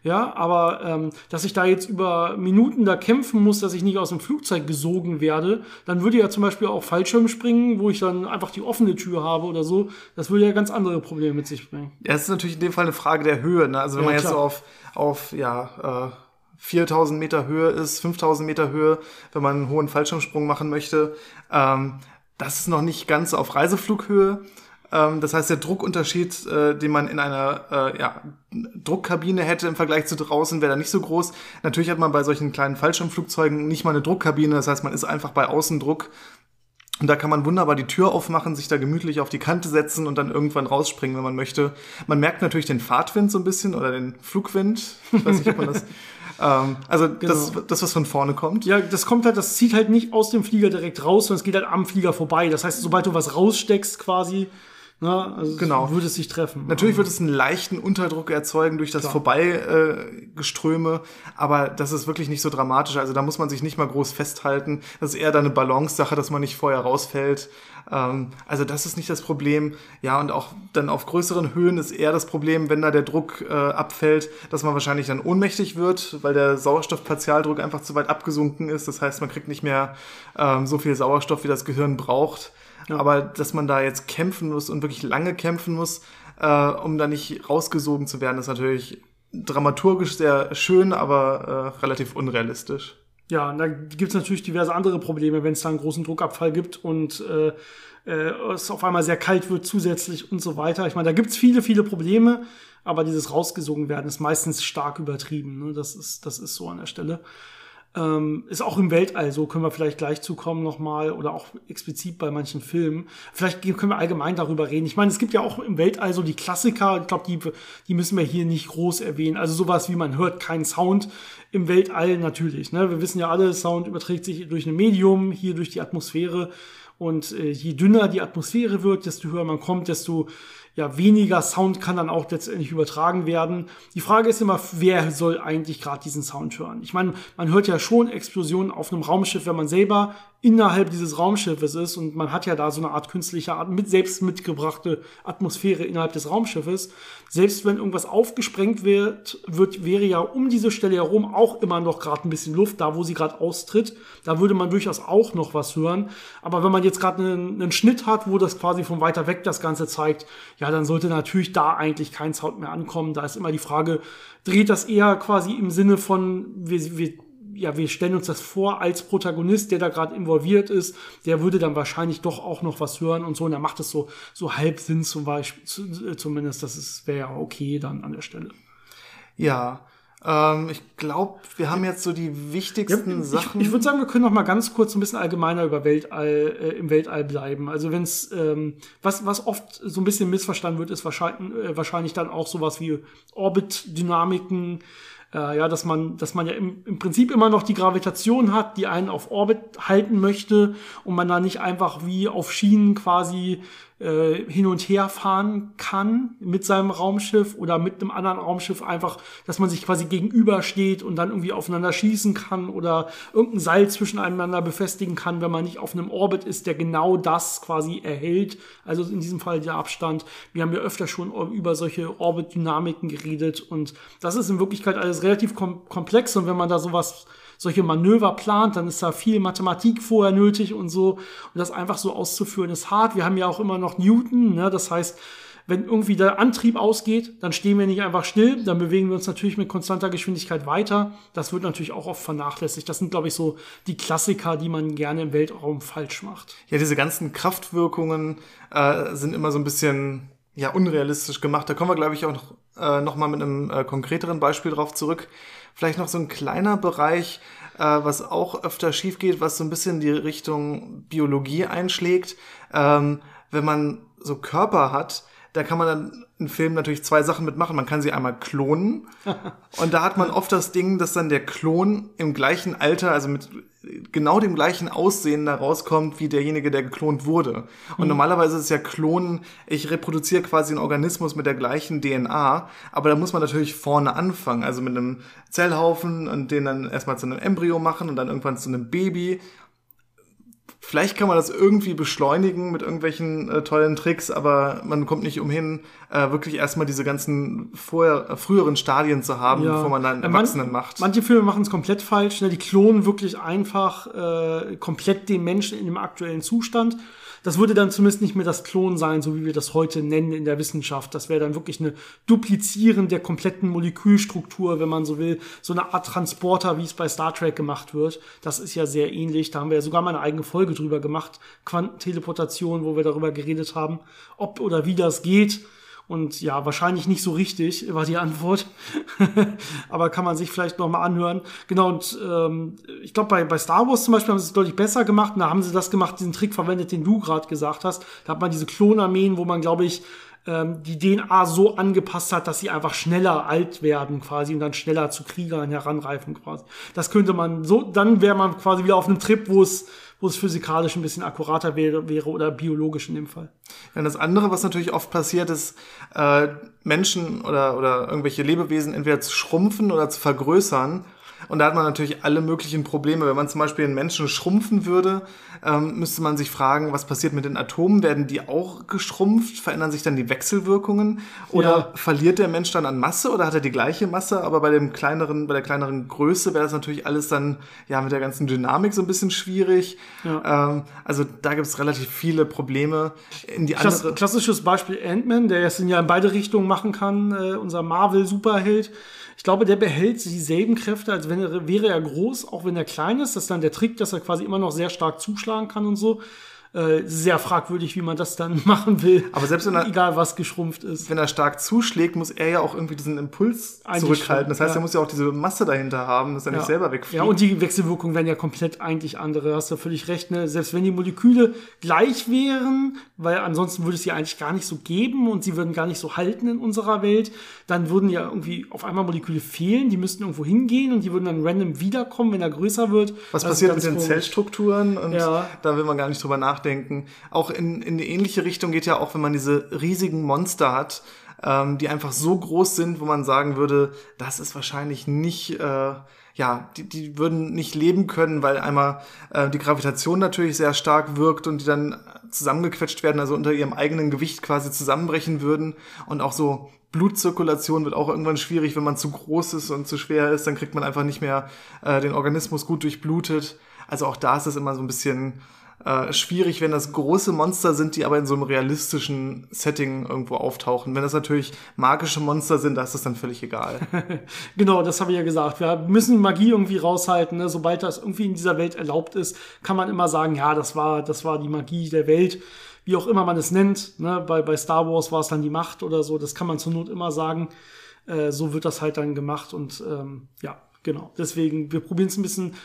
Ja, aber ähm, dass ich da jetzt über Minuten da kämpfen muss, dass ich nicht aus dem Flugzeug gesogen werde, dann würde ja zum Beispiel auch Fallschirm springen, wo ich dann einfach die offene Tür habe oder so. Das würde ja ganz andere Probleme mit sich bringen. Ja, es ist natürlich in dem Fall eine Frage der Höhe. Ne? Also wenn ja, man jetzt so auf, auf ja, äh, 4000 Meter Höhe ist, 5000 Meter Höhe, wenn man einen hohen Fallschirmsprung machen möchte, ähm, das ist noch nicht ganz auf Reiseflughöhe. Ähm, das heißt, der Druckunterschied, äh, den man in einer äh, ja, Druckkabine hätte im Vergleich zu draußen, wäre da nicht so groß. Natürlich hat man bei solchen kleinen Fallschirmflugzeugen nicht mal eine Druckkabine. Das heißt, man ist einfach bei Außendruck. Und da kann man wunderbar die Tür aufmachen, sich da gemütlich auf die Kante setzen und dann irgendwann rausspringen, wenn man möchte. Man merkt natürlich den Fahrtwind so ein bisschen oder den Flugwind. Ich weiß nicht, ob man das [LAUGHS] ähm, also genau. das, das, was von vorne kommt. Ja, das kommt halt, das zieht halt nicht aus dem Flieger direkt raus, sondern es geht halt am Flieger vorbei. Das heißt, sobald du was raussteckst quasi, na, also genau. würde es sich treffen. Natürlich wird es einen leichten Unterdruck erzeugen durch das Klar. Vorbeigeströme, aber das ist wirklich nicht so dramatisch. Also da muss man sich nicht mal groß festhalten. Das ist eher dann eine Balance-Sache, dass man nicht vorher rausfällt. Ähm, also das ist nicht das Problem. Ja, und auch dann auf größeren Höhen ist eher das Problem, wenn da der Druck äh, abfällt, dass man wahrscheinlich dann ohnmächtig wird, weil der Sauerstoffpartialdruck einfach zu weit abgesunken ist. Das heißt, man kriegt nicht mehr ähm, so viel Sauerstoff, wie das Gehirn braucht. Ja. Aber dass man da jetzt kämpfen muss und wirklich lange kämpfen muss, äh, um da nicht rausgesogen zu werden, ist natürlich dramaturgisch sehr schön, aber äh, relativ unrealistisch. Ja, und da gibt es natürlich diverse andere Probleme, wenn es da einen großen Druckabfall gibt und äh, äh, es auf einmal sehr kalt wird zusätzlich und so weiter. Ich meine, da gibt es viele, viele Probleme, aber dieses rausgesogen werden ist meistens stark übertrieben. Ne? Das, ist, das ist so an der Stelle. Ähm, ist auch im Weltall so, können wir vielleicht gleich zukommen nochmal oder auch explizit bei manchen Filmen. Vielleicht können wir allgemein darüber reden. Ich meine, es gibt ja auch im Weltall so die Klassiker, ich glaube, die, die müssen wir hier nicht groß erwähnen. Also sowas wie man hört keinen Sound im Weltall natürlich. Ne? Wir wissen ja alle, Sound überträgt sich durch ein Medium, hier durch die Atmosphäre. Und äh, je dünner die Atmosphäre wird, desto höher man kommt, desto ja, weniger Sound kann dann auch letztendlich übertragen werden. Die Frage ist immer, wer soll eigentlich gerade diesen Sound hören? Ich meine, man hört ja schon Explosionen auf einem Raumschiff, wenn man selber innerhalb dieses Raumschiffes ist und man hat ja da so eine Art künstliche Art mit selbst mitgebrachte Atmosphäre innerhalb des Raumschiffes. Selbst wenn irgendwas aufgesprengt wird, wird wäre ja um diese Stelle herum auch immer noch gerade ein bisschen Luft, da wo sie gerade austritt. Da würde man durchaus auch noch was hören. Aber wenn man jetzt gerade einen, einen Schnitt hat, wo das quasi von weiter weg das Ganze zeigt, ja, dann sollte natürlich da eigentlich kein Sound mehr ankommen. Da ist immer die Frage, dreht das eher quasi im Sinne von, wir, wir ja, wir stellen uns das vor als Protagonist, der da gerade involviert ist, der würde dann wahrscheinlich doch auch noch was hören und so. Und er macht es so, so halb Sinn zum Beispiel, zumindest. Das wäre ja okay dann an der Stelle. Ja, ähm, ich glaube, wir haben jetzt so die wichtigsten ja, ich, Sachen. Ich, würde sagen, wir können noch mal ganz kurz ein bisschen allgemeiner über Weltall, äh, im Weltall bleiben. Also wenn es, ähm, was, was oft so ein bisschen missverstanden wird, ist wahrscheinlich, äh, wahrscheinlich dann auch sowas wie Orbit-Dynamiken, äh, ja, dass man, dass man ja im, im Prinzip immer noch die Gravitation hat, die einen auf Orbit halten möchte und man da nicht einfach wie auf Schienen quasi äh, hin und her fahren kann mit seinem Raumschiff oder mit einem anderen Raumschiff einfach, dass man sich quasi gegenübersteht und dann irgendwie aufeinander schießen kann oder irgendein Seil zwischeneinander befestigen kann, wenn man nicht auf einem Orbit ist, der genau das quasi erhält. Also in diesem Fall der Abstand. Wir haben ja öfter schon über solche Orbit-Dynamiken geredet und das ist in Wirklichkeit alles relativ kom komplex und wenn man da sowas solche Manöver plant, dann ist da viel Mathematik vorher nötig und so. Und das einfach so auszuführen ist hart. Wir haben ja auch immer noch Newton, ne? das heißt, wenn irgendwie der Antrieb ausgeht, dann stehen wir nicht einfach still, dann bewegen wir uns natürlich mit konstanter Geschwindigkeit weiter. Das wird natürlich auch oft vernachlässigt. Das sind, glaube ich, so die Klassiker, die man gerne im Weltraum falsch macht. Ja, diese ganzen Kraftwirkungen äh, sind immer so ein bisschen ja unrealistisch gemacht. Da kommen wir, glaube ich, auch noch, äh, noch mal mit einem äh, konkreteren Beispiel drauf zurück. Vielleicht noch so ein kleiner Bereich, äh, was auch öfter schief geht, was so ein bisschen die Richtung Biologie einschlägt. Ähm, wenn man so Körper hat, da kann man dann in Filmen natürlich zwei Sachen mitmachen. Man kann sie einmal klonen. [LAUGHS] und da hat man oft das Ding, dass dann der Klon im gleichen Alter, also mit genau dem gleichen Aussehen da rauskommt, wie derjenige, der geklont wurde. Und mhm. normalerweise ist ja Klonen, ich reproduziere quasi einen Organismus mit der gleichen DNA, aber da muss man natürlich vorne anfangen, also mit einem Zellhaufen und den dann erstmal zu einem Embryo machen und dann irgendwann zu einem Baby Vielleicht kann man das irgendwie beschleunigen mit irgendwelchen äh, tollen Tricks, aber man kommt nicht umhin, äh, wirklich erstmal diese ganzen vorher, äh, früheren Stadien zu haben, ja. bevor man dann Erwachsenen Man, macht. Manche Filme machen es komplett falsch. Ne? Die klonen wirklich einfach äh, komplett den Menschen in dem aktuellen Zustand das würde dann zumindest nicht mehr das Klon sein, so wie wir das heute nennen in der Wissenschaft. Das wäre dann wirklich eine Duplizieren der kompletten Molekülstruktur, wenn man so will. So eine Art Transporter, wie es bei Star Trek gemacht wird. Das ist ja sehr ähnlich. Da haben wir ja sogar mal eine eigene Folge drüber gemacht. Quantenteleportation, wo wir darüber geredet haben, ob oder wie das geht. Und ja, wahrscheinlich nicht so richtig, war die Antwort. [LAUGHS] Aber kann man sich vielleicht noch mal anhören. Genau, und ähm, ich glaube, bei, bei Star Wars zum Beispiel haben sie es deutlich besser gemacht. Und da haben sie das gemacht, diesen Trick verwendet, den du gerade gesagt hast. Da hat man diese Klonarmeen, wo man, glaube ich, ähm, die DNA so angepasst hat, dass sie einfach schneller alt werden quasi und dann schneller zu Kriegern heranreifen quasi. Das könnte man so, dann wäre man quasi wieder auf einem Trip, wo es wo es physikalisch ein bisschen akkurater wäre, wäre oder biologisch in dem Fall. Ja, das andere, was natürlich oft passiert, ist, äh, Menschen oder, oder irgendwelche Lebewesen entweder zu schrumpfen oder zu vergrößern. Und da hat man natürlich alle möglichen Probleme. Wenn man zum Beispiel einen Menschen schrumpfen würde, ähm, müsste man sich fragen, was passiert mit den Atomen? Werden die auch geschrumpft? Verändern sich dann die Wechselwirkungen? Oder ja. verliert der Mensch dann an Masse oder hat er die gleiche Masse? Aber bei dem kleineren, bei der kleineren Größe wäre das natürlich alles dann ja mit der ganzen Dynamik so ein bisschen schwierig. Ja. Ähm, also da gibt es relativ viele Probleme. In die Klass andere klassisches Beispiel Ant-Man, der es ja in beide Richtungen machen kann, äh, unser Marvel-Superheld. Ich glaube, der behält dieselben Kräfte, als wenn er, wäre er groß, auch wenn er klein ist. Das ist dann der Trick, dass er quasi immer noch sehr stark zuschlagen kann und so. Äh, sehr fragwürdig, wie man das dann [LAUGHS] machen will. Aber selbst wenn er, egal was geschrumpft ist. Wenn er stark zuschlägt, muss er ja auch irgendwie diesen Impuls eigentlich zurückhalten. Das heißt, ja. er muss ja auch diese Masse dahinter haben, dass er ja. nicht selber wegfliegt. Ja, und die Wechselwirkungen wären ja komplett eigentlich andere. Hast du völlig recht. Ne? Selbst wenn die Moleküle gleich wären, weil ansonsten würde es sie eigentlich gar nicht so geben und sie würden gar nicht so halten in unserer Welt, dann würden ja irgendwie auf einmal Moleküle fehlen. Die müssten irgendwo hingehen und die würden dann random wiederkommen, wenn er größer wird. Was also passiert mit den. Zellstrukturen? Und ja. da will man gar nicht drüber nachdenken nachdenken. Auch in, in eine ähnliche Richtung geht ja auch, wenn man diese riesigen Monster hat, ähm, die einfach so groß sind, wo man sagen würde, das ist wahrscheinlich nicht, äh, ja, die, die würden nicht leben können, weil einmal äh, die Gravitation natürlich sehr stark wirkt und die dann zusammengequetscht werden, also unter ihrem eigenen Gewicht quasi zusammenbrechen würden und auch so Blutzirkulation wird auch irgendwann schwierig, wenn man zu groß ist und zu schwer ist, dann kriegt man einfach nicht mehr äh, den Organismus gut durchblutet. Also auch da ist es immer so ein bisschen äh, schwierig, wenn das große Monster sind, die aber in so einem realistischen Setting irgendwo auftauchen. Wenn das natürlich magische Monster sind, da ist das dann völlig egal. [LAUGHS] genau, das habe ich ja gesagt. Wir müssen Magie irgendwie raushalten. Ne? Sobald das irgendwie in dieser Welt erlaubt ist, kann man immer sagen, ja, das war, das war die Magie der Welt. Wie auch immer man es nennt. Ne? Bei, bei Star Wars war es dann die Macht oder so. Das kann man zur Not immer sagen. Äh, so wird das halt dann gemacht. Und ähm, ja, genau. Deswegen, wir probieren es ein bisschen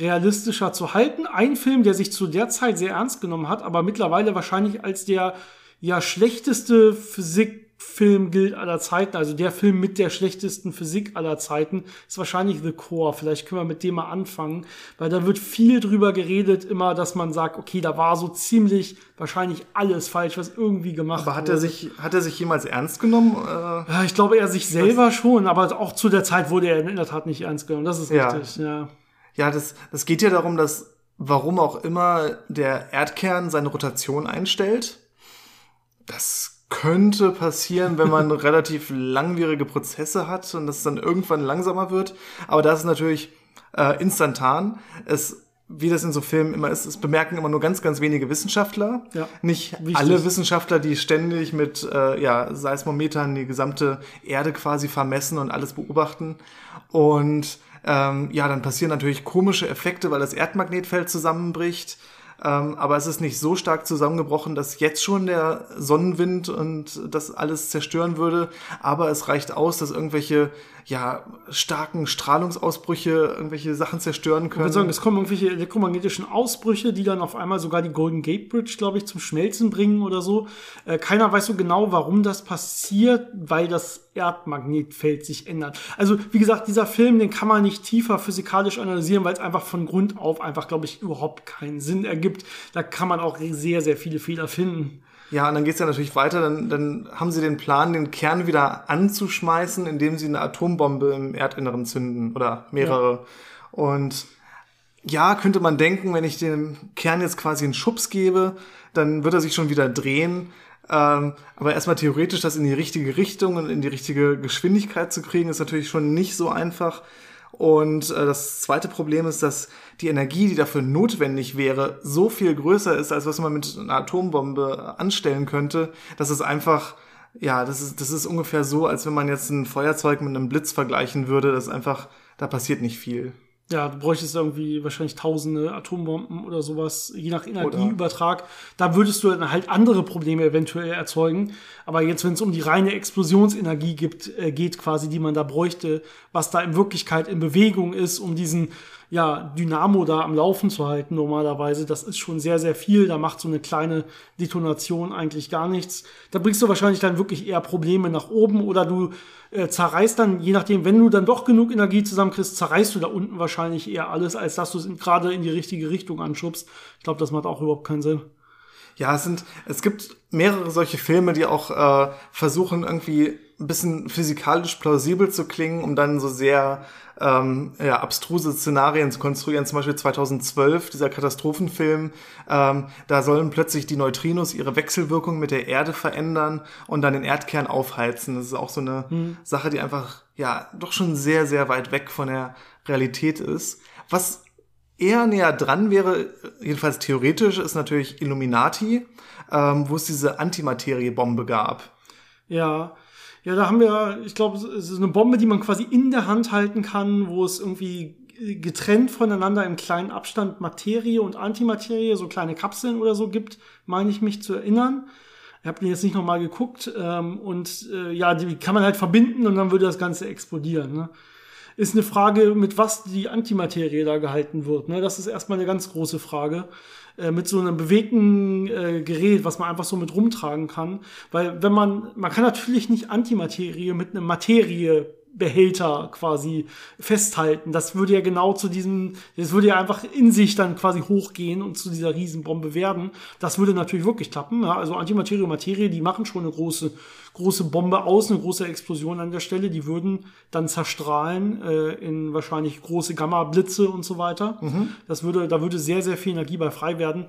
realistischer zu halten. Ein Film, der sich zu der Zeit sehr ernst genommen hat, aber mittlerweile wahrscheinlich als der ja schlechteste Physikfilm gilt aller Zeiten, also der Film mit der schlechtesten Physik aller Zeiten, ist wahrscheinlich The Core. Vielleicht können wir mit dem mal anfangen, weil da wird viel drüber geredet, immer, dass man sagt, okay, da war so ziemlich wahrscheinlich alles falsch, was irgendwie gemacht wurde. Aber hat er sich, hat er sich jemals ernst genommen? Äh, ja, ich glaube, er sich selber schon, aber auch zu der Zeit wurde er in der Tat nicht ernst genommen. Das ist ja. richtig, ja. Ja, das, das geht ja darum, dass warum auch immer der Erdkern seine Rotation einstellt. Das könnte passieren, wenn man [LAUGHS] relativ langwierige Prozesse hat und das dann irgendwann langsamer wird. Aber das ist natürlich äh, instantan. Es wie das in so Filmen immer ist, es bemerken immer nur ganz, ganz wenige Wissenschaftler. Ja, Nicht wichtig. alle Wissenschaftler, die ständig mit äh, ja, Seismometern die gesamte Erde quasi vermessen und alles beobachten. Und ähm, ja, dann passieren natürlich komische Effekte, weil das Erdmagnetfeld zusammenbricht. Ähm, aber es ist nicht so stark zusammengebrochen, dass jetzt schon der Sonnenwind und das alles zerstören würde. Aber es reicht aus, dass irgendwelche ja, starken Strahlungsausbrüche irgendwelche Sachen zerstören können. Ich würde sagen, es kommen irgendwelche elektromagnetischen Ausbrüche, die dann auf einmal sogar die Golden Gate Bridge, glaube ich, zum Schmelzen bringen oder so. Äh, keiner weiß so genau, warum das passiert, weil das Erdmagnetfeld sich ändert. Also, wie gesagt, dieser Film, den kann man nicht tiefer physikalisch analysieren, weil es einfach von Grund auf einfach, glaube ich, überhaupt keinen Sinn ergibt. Da kann man auch sehr, sehr viele Fehler finden. Ja, und dann geht's ja natürlich weiter. Dann, dann haben sie den Plan, den Kern wieder anzuschmeißen, indem sie eine Atombombe im Erdinneren zünden oder mehrere. Ja. Und ja, könnte man denken, wenn ich dem Kern jetzt quasi einen Schubs gebe, dann wird er sich schon wieder drehen. Ähm, aber erstmal theoretisch das in die richtige Richtung und in die richtige Geschwindigkeit zu kriegen, ist natürlich schon nicht so einfach. Und äh, das zweite Problem ist, dass die Energie, die dafür notwendig wäre, so viel größer ist, als was man mit einer Atombombe anstellen könnte, dass es einfach, ja, das ist, das ist ungefähr so, als wenn man jetzt ein Feuerzeug mit einem Blitz vergleichen würde. Das ist einfach, da passiert nicht viel. Ja, du bräuchtest irgendwie wahrscheinlich tausende Atombomben oder sowas, je nach Energieübertrag. Da würdest du dann halt andere Probleme eventuell erzeugen. Aber jetzt, wenn es um die reine Explosionsenergie gibt, äh, geht quasi, die man da bräuchte, was da in Wirklichkeit in Bewegung ist, um diesen ja, Dynamo da am Laufen zu halten normalerweise. Das ist schon sehr, sehr viel. Da macht so eine kleine Detonation eigentlich gar nichts. Da bringst du wahrscheinlich dann wirklich eher Probleme nach oben oder du äh, zerreißt dann, je nachdem, wenn du dann doch genug Energie zusammenkriegst, zerreißt du da unten wahrscheinlich eher alles, als dass du es gerade in die richtige Richtung anschubst. Ich glaube, das macht auch überhaupt keinen Sinn. Ja, es sind, es gibt mehrere solche Filme, die auch äh, versuchen, irgendwie ein bisschen physikalisch plausibel zu klingen, um dann so sehr ähm, ja, abstruse Szenarien zu konstruieren. Zum Beispiel 2012, dieser Katastrophenfilm, ähm, da sollen plötzlich die Neutrinos ihre Wechselwirkung mit der Erde verändern und dann den Erdkern aufheizen. Das ist auch so eine mhm. Sache, die einfach ja doch schon sehr, sehr weit weg von der Realität ist. Was eher näher dran wäre, jedenfalls theoretisch, ist natürlich Illuminati, ähm, wo es diese Antimateriebombe gab. Ja, ja, da haben wir, ich glaube, es ist eine Bombe, die man quasi in der Hand halten kann, wo es irgendwie getrennt voneinander im kleinen Abstand Materie und Antimaterie, so kleine Kapseln oder so gibt, meine ich mich zu erinnern. Ich habe jetzt nicht nochmal geguckt. Ähm, und äh, ja, die kann man halt verbinden und dann würde das Ganze explodieren. Ne? Ist eine Frage, mit was die Antimaterie da gehalten wird. Ne? Das ist erstmal eine ganz große Frage. Äh, mit so einem bewegten äh, Gerät, was man einfach so mit rumtragen kann. Weil wenn man, man kann natürlich nicht Antimaterie mit einem Materie Behälter quasi festhalten. Das würde ja genau zu diesem, das würde ja einfach in sich dann quasi hochgehen und zu dieser Riesenbombe werden. Das würde natürlich wirklich klappen. Ja? Also Antimaterie und Materie, die machen schon eine große, große Bombe aus, eine große Explosion an der Stelle. Die würden dann zerstrahlen äh, in wahrscheinlich große Gamma-Blitze und so weiter. Mhm. Das würde, da würde sehr, sehr viel Energie bei frei werden.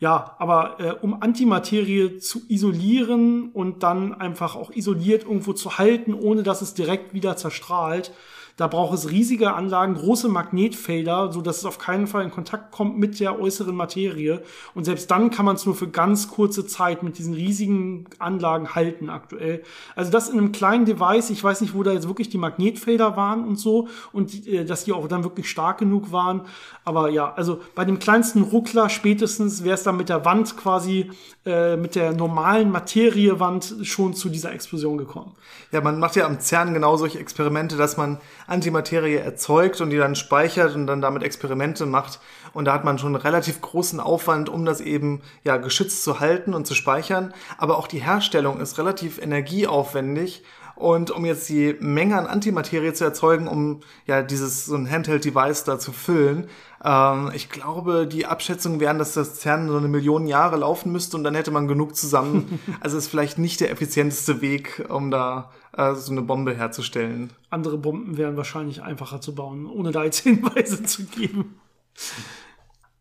Ja, aber äh, um Antimaterie zu isolieren und dann einfach auch isoliert irgendwo zu halten, ohne dass es direkt wieder zerstrahlt, da braucht es riesige Anlagen, große Magnetfelder, so dass es auf keinen Fall in Kontakt kommt mit der äußeren Materie. Und selbst dann kann man es nur für ganz kurze Zeit mit diesen riesigen Anlagen halten aktuell. Also das in einem kleinen Device, ich weiß nicht, wo da jetzt wirklich die Magnetfelder waren und so und äh, dass die auch dann wirklich stark genug waren. Aber ja, also bei dem kleinsten Ruckler spätestens wäre es dann mit der Wand quasi, äh, mit der normalen Materiewand schon zu dieser Explosion gekommen. Ja, man macht ja am CERN genau solche Experimente, dass man Antimaterie erzeugt und die dann speichert und dann damit Experimente macht. Und da hat man schon einen relativ großen Aufwand, um das eben ja geschützt zu halten und zu speichern. Aber auch die Herstellung ist relativ energieaufwendig. Und um jetzt die Menge an Antimaterie zu erzeugen, um ja dieses so ein Handheld-Device da zu füllen, ähm, ich glaube, die Abschätzungen wären, dass das CERN so eine Million Jahre laufen müsste und dann hätte man genug zusammen. [LAUGHS] also ist vielleicht nicht der effizienteste Weg, um da äh, so eine Bombe herzustellen. Andere Bomben wären wahrscheinlich einfacher zu bauen, ohne da jetzt [LAUGHS] Hinweise zu geben.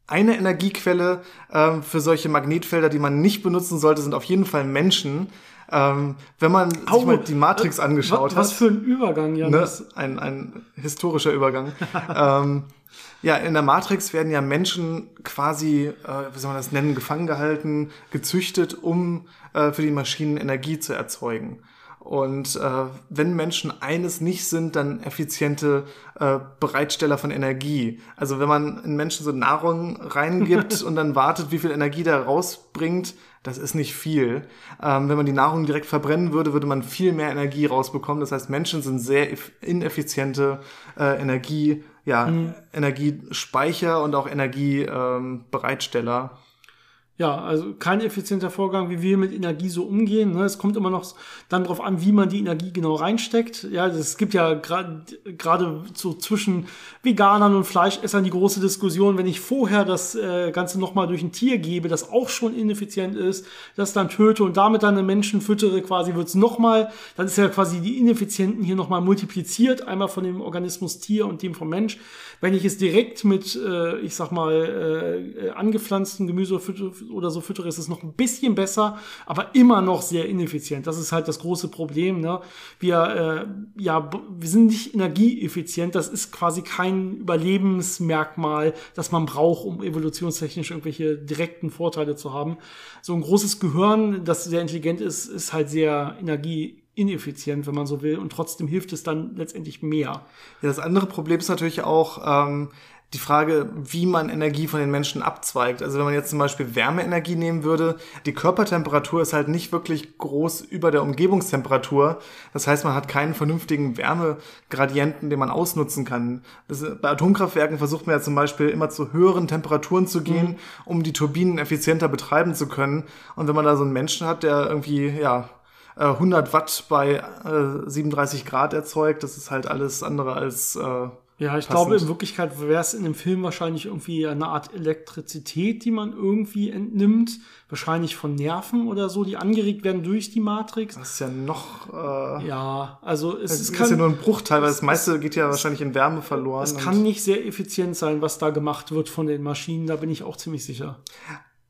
Eine Energiequelle ähm, für solche Magnetfelder, die man nicht benutzen sollte, sind auf jeden Fall Menschen. Ähm, wenn man Au, sich mal die Matrix angeschaut was, hat. Was für ein Übergang, ja. Ne? Ein, ein historischer Übergang. [LAUGHS] ähm, ja, in der Matrix werden ja Menschen quasi, äh, wie soll man das nennen, gefangen gehalten, gezüchtet, um äh, für die Maschinen Energie zu erzeugen. Und äh, wenn Menschen eines nicht sind, dann effiziente äh, Bereitsteller von Energie. Also wenn man in Menschen so Nahrung reingibt [LAUGHS] und dann wartet, wie viel Energie da rausbringt, das ist nicht viel. Ähm, wenn man die Nahrung direkt verbrennen würde, würde man viel mehr Energie rausbekommen. Das heißt, Menschen sind sehr ineffiziente äh, Energie, ja, mhm. Energiespeicher und auch Energiebereitsteller. Ähm, ja, also kein effizienter Vorgang, wie wir mit Energie so umgehen. Ne? Es kommt immer noch dann darauf an, wie man die Energie genau reinsteckt. Ja, es gibt ja gerade so zwischen Veganern und Fleischessern die große Diskussion, wenn ich vorher das äh, Ganze nochmal durch ein Tier gebe, das auch schon ineffizient ist, das dann töte und damit dann einen Menschen füttere, quasi wird's nochmal, dann ist ja quasi die Ineffizienten hier nochmal multipliziert, einmal von dem Organismus Tier und dem vom Mensch. Wenn ich es direkt mit, äh, ich sag mal, äh, angepflanzten Gemüse oder so füttere, ist es noch ein bisschen besser, aber immer noch sehr ineffizient. Das ist halt das große Problem. Ne? Wir, äh, ja, wir sind nicht energieeffizient. Das ist quasi kein Überlebensmerkmal, das man braucht, um evolutionstechnisch irgendwelche direkten Vorteile zu haben. So ein großes Gehirn, das sehr intelligent ist, ist halt sehr energieineffizient, wenn man so will, und trotzdem hilft es dann letztendlich mehr. Ja, das andere Problem ist natürlich auch, ähm, die Frage, wie man Energie von den Menschen abzweigt. Also wenn man jetzt zum Beispiel Wärmeenergie nehmen würde, die Körpertemperatur ist halt nicht wirklich groß über der Umgebungstemperatur. Das heißt, man hat keinen vernünftigen Wärmegradienten, den man ausnutzen kann. Das, bei Atomkraftwerken versucht man ja zum Beispiel immer zu höheren Temperaturen zu gehen, mhm. um die Turbinen effizienter betreiben zu können. Und wenn man da so einen Menschen hat, der irgendwie, ja, 100 Watt bei 37 Grad erzeugt, das ist halt alles andere als äh, Ja, ich passend. glaube, in Wirklichkeit wäre es in dem Film wahrscheinlich irgendwie eine Art Elektrizität, die man irgendwie entnimmt. Wahrscheinlich von Nerven oder so, die angeregt werden durch die Matrix. Das ist ja noch. Äh, ja, also es, es ist, kann, ja nur ein Bruchteil, weil das meiste geht ja wahrscheinlich in Wärme verloren. Es kann nicht sehr effizient sein, was da gemacht wird von den Maschinen, da bin ich auch ziemlich sicher.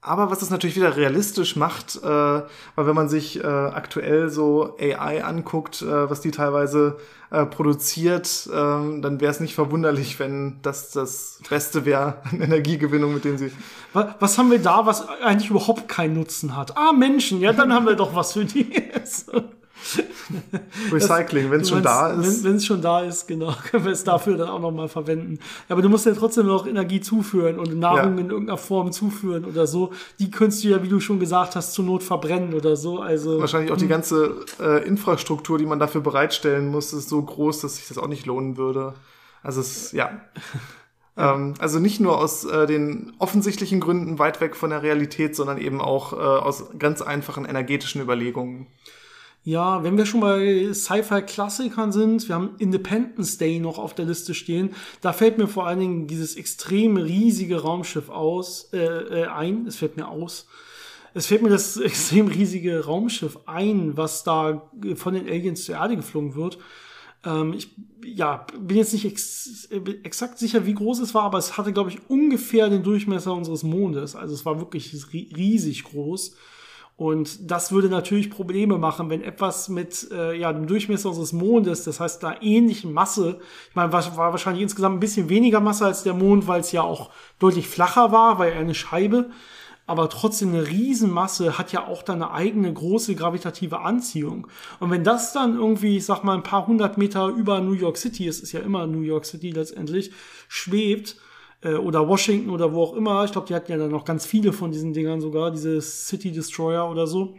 Aber was es natürlich wieder realistisch macht, äh, weil wenn man sich äh, aktuell so AI anguckt, äh, was die teilweise äh, produziert, äh, dann wäre es nicht verwunderlich, wenn das das Beste wäre an Energiegewinnung, mit dem sie. Was haben wir da, was eigentlich überhaupt keinen Nutzen hat? Ah, Menschen, ja, dann haben wir doch was für die. [LAUGHS] [LAUGHS] Recycling, wenn es schon da ist. Wenn es schon da ist, genau, [LAUGHS] können wir es dafür dann auch nochmal verwenden. Aber du musst ja trotzdem noch Energie zuführen und Nahrung ja. in irgendeiner Form zuführen oder so. Die könntest du ja, wie du schon gesagt hast, zur Not verbrennen oder so. Also, Wahrscheinlich auch die hm. ganze äh, Infrastruktur, die man dafür bereitstellen muss, ist so groß, dass sich das auch nicht lohnen würde. Also es, ja. [LAUGHS] Ja. Ähm, also nicht nur aus äh, den offensichtlichen Gründen weit weg von der Realität, sondern eben auch äh, aus ganz einfachen energetischen Überlegungen. Ja, wenn wir schon bei Sci-Fi-Klassikern sind, wir haben Independence Day noch auf der Liste stehen. Da fällt mir vor allen Dingen dieses extrem riesige Raumschiff aus, äh, äh, ein. Es fällt mir aus. Es fällt mir das [LAUGHS] extrem riesige Raumschiff ein, was da von den Aliens zur Erde geflogen wird. Ähm, ich ja, bin jetzt nicht ex exakt sicher, wie groß es war, aber es hatte, glaube ich, ungefähr den Durchmesser unseres Mondes. Also es war wirklich riesig groß. Und das würde natürlich Probleme machen, wenn etwas mit äh, ja, dem Durchmesser unseres Mondes, das heißt da ähnlichen Masse, ich meine, war, war wahrscheinlich insgesamt ein bisschen weniger Masse als der Mond, weil es ja auch deutlich flacher war, weil er eine Scheibe, aber trotzdem eine Riesenmasse hat ja auch dann eine eigene große gravitative Anziehung. Und wenn das dann irgendwie, ich sag mal, ein paar hundert Meter über New York City, es ist ja immer New York City letztendlich, schwebt, äh, oder Washington oder wo auch immer. Ich glaube, die hatten ja dann noch ganz viele von diesen Dingern sogar, diese City Destroyer oder so.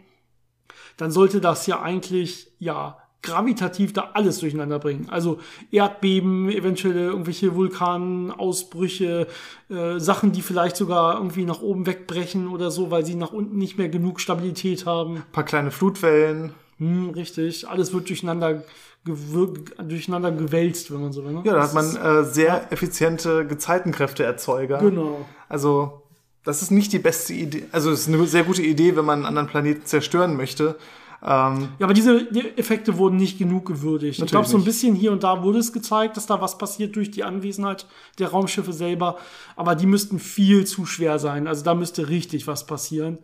Dann sollte das ja eigentlich, ja, gravitativ da alles durcheinander bringen. Also Erdbeben, eventuelle irgendwelche Vulkanausbrüche, äh, Sachen, die vielleicht sogar irgendwie nach oben wegbrechen oder so, weil sie nach unten nicht mehr genug Stabilität haben. Ein paar kleine Flutwellen. Hm, richtig. Alles wird durcheinander durcheinander gewälzt, wenn man so will. Ne? Ja, da hat man äh, sehr effiziente Gezeitenkräfteerzeuger. Genau. Also, das ist nicht die beste Idee. Also, es ist eine sehr gute Idee, wenn man einen anderen Planeten zerstören möchte. Ähm, ja, aber diese Effekte wurden nicht genug gewürdigt. Ich glaube, so ein bisschen hier und da wurde es gezeigt, dass da was passiert durch die Anwesenheit der Raumschiffe selber. Aber die müssten viel zu schwer sein. Also da müsste richtig was passieren.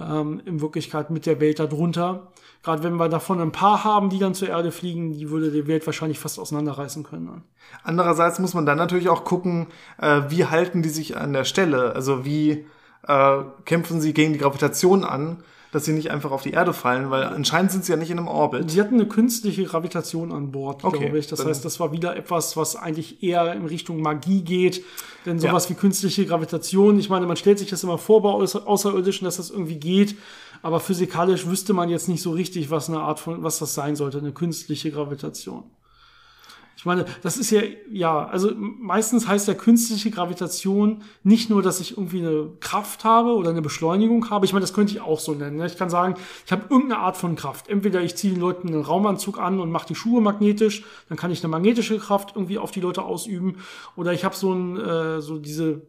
Ähm, in Wirklichkeit mit der Welt darunter. Gerade wenn wir davon ein paar haben, die dann zur Erde fliegen, die würde die Welt wahrscheinlich fast auseinanderreißen können. Andererseits muss man dann natürlich auch gucken, äh, wie halten die sich an der Stelle? Also wie äh, kämpfen sie gegen die Gravitation an? Dass sie nicht einfach auf die Erde fallen, weil anscheinend sind sie ja nicht in einem Orbit. Sie hatten eine künstliche Gravitation an Bord, okay, glaube ich. Das heißt, das war wieder etwas, was eigentlich eher in Richtung Magie geht. Denn sowas ja. wie künstliche Gravitation, ich meine, man stellt sich das immer vor bei Außerirdischen, dass das irgendwie geht. Aber physikalisch wüsste man jetzt nicht so richtig, was eine Art von, was das sein sollte, eine künstliche Gravitation. Ich meine, das ist ja, ja, also meistens heißt ja künstliche Gravitation nicht nur, dass ich irgendwie eine Kraft habe oder eine Beschleunigung habe. Ich meine, das könnte ich auch so nennen. Ne? Ich kann sagen, ich habe irgendeine Art von Kraft. Entweder ich ziehe den Leuten einen Raumanzug an und mache die Schuhe magnetisch, dann kann ich eine magnetische Kraft irgendwie auf die Leute ausüben. Oder ich habe so ein, äh, so diese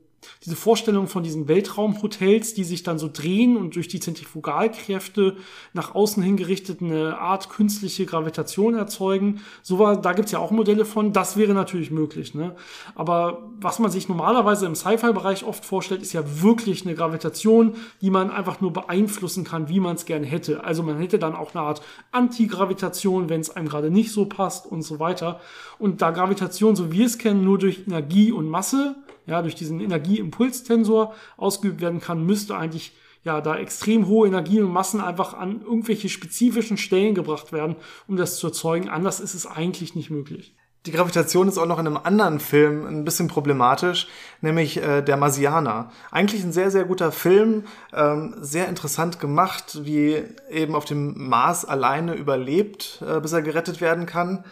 diese Vorstellung von diesen Weltraumhotels, die sich dann so drehen und durch die Zentrifugalkräfte nach außen hingerichtet eine Art künstliche Gravitation erzeugen. So war, da gibt's ja auch Modelle von. Das wäre natürlich möglich. Ne? Aber was man sich normalerweise im Sci-Fi-Bereich oft vorstellt, ist ja wirklich eine Gravitation, die man einfach nur beeinflussen kann, wie man es gerne hätte. Also man hätte dann auch eine Art Antigravitation, wenn es einem gerade nicht so passt und so weiter. Und da Gravitation, so wie wir es kennen, nur durch Energie und Masse ja, durch diesen Energieimpulstensor ausgeübt werden kann, müsste eigentlich ja da extrem hohe Energien und Massen einfach an irgendwelche spezifischen Stellen gebracht werden, um das zu erzeugen. Anders ist es eigentlich nicht möglich. Die Gravitation ist auch noch in einem anderen Film ein bisschen problematisch, nämlich äh, der Marsianer. Eigentlich ein sehr, sehr guter Film, ähm, sehr interessant gemacht, wie eben auf dem Mars alleine überlebt, äh, bis er gerettet werden kann.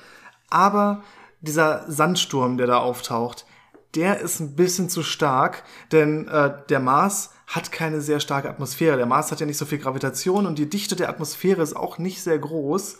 Aber dieser Sandsturm, der da auftaucht, der ist ein bisschen zu stark, denn äh, der Mars hat keine sehr starke Atmosphäre. Der Mars hat ja nicht so viel Gravitation und die Dichte der Atmosphäre ist auch nicht sehr groß.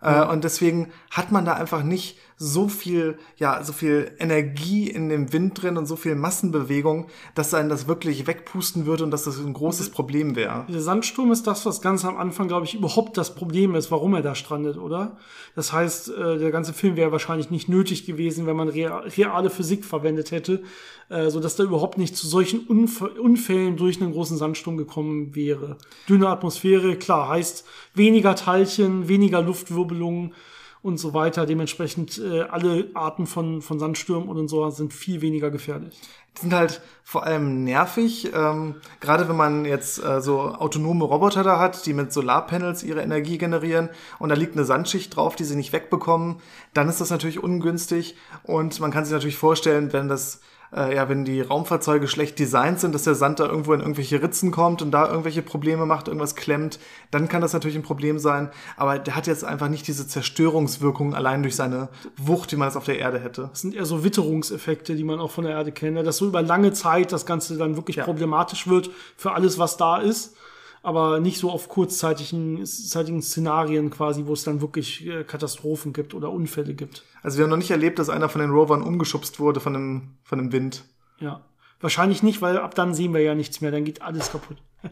Äh, Und deswegen hat man da einfach nicht so viel, ja, so viel Energie in dem Wind drin und so viel Massenbewegung, dass einen das wirklich wegpusten würde und dass das ein großes Problem wäre. Der Sandsturm ist das, was ganz am Anfang, glaube ich, überhaupt das Problem ist, warum er da strandet, oder? Das heißt, äh, der ganze Film wäre wahrscheinlich nicht nötig gewesen, wenn man reale Physik verwendet hätte, äh, so dass da überhaupt nicht zu solchen Unf Unfällen durch einen großen Sandsturm gekommen wäre. Dünne Atmosphäre, klar, heißt weniger Teilchen, weniger Luftwirbelungen und so weiter. Dementsprechend äh, alle Arten von, von Sandstürmen und so sind viel weniger gefährlich. Die sind halt vor allem nervig, ähm, gerade wenn man jetzt äh, so autonome Roboter da hat, die mit Solarpanels ihre Energie generieren und da liegt eine Sandschicht drauf, die sie nicht wegbekommen, dann ist das natürlich ungünstig und man kann sich natürlich vorstellen, wenn das äh, ja, wenn die Raumfahrzeuge schlecht designt sind, dass der Sand da irgendwo in irgendwelche Ritzen kommt und da irgendwelche Probleme macht, irgendwas klemmt, dann kann das natürlich ein Problem sein. Aber der hat jetzt einfach nicht diese Zerstörungswirkung allein durch seine Wucht, wie man es auf der Erde hätte. Das sind eher so Witterungseffekte, die man auch von der Erde kennt, ne? dass so über lange Zeit das Ganze dann wirklich ja. problematisch wird für alles, was da ist aber nicht so auf kurzzeitigen zeitigen Szenarien quasi, wo es dann wirklich äh, Katastrophen gibt oder Unfälle gibt. Also wir haben noch nicht erlebt, dass einer von den Rovern umgeschubst wurde von dem, von dem Wind. Ja. Wahrscheinlich nicht, weil ab dann sehen wir ja nichts mehr, dann geht alles kaputt. [LAUGHS]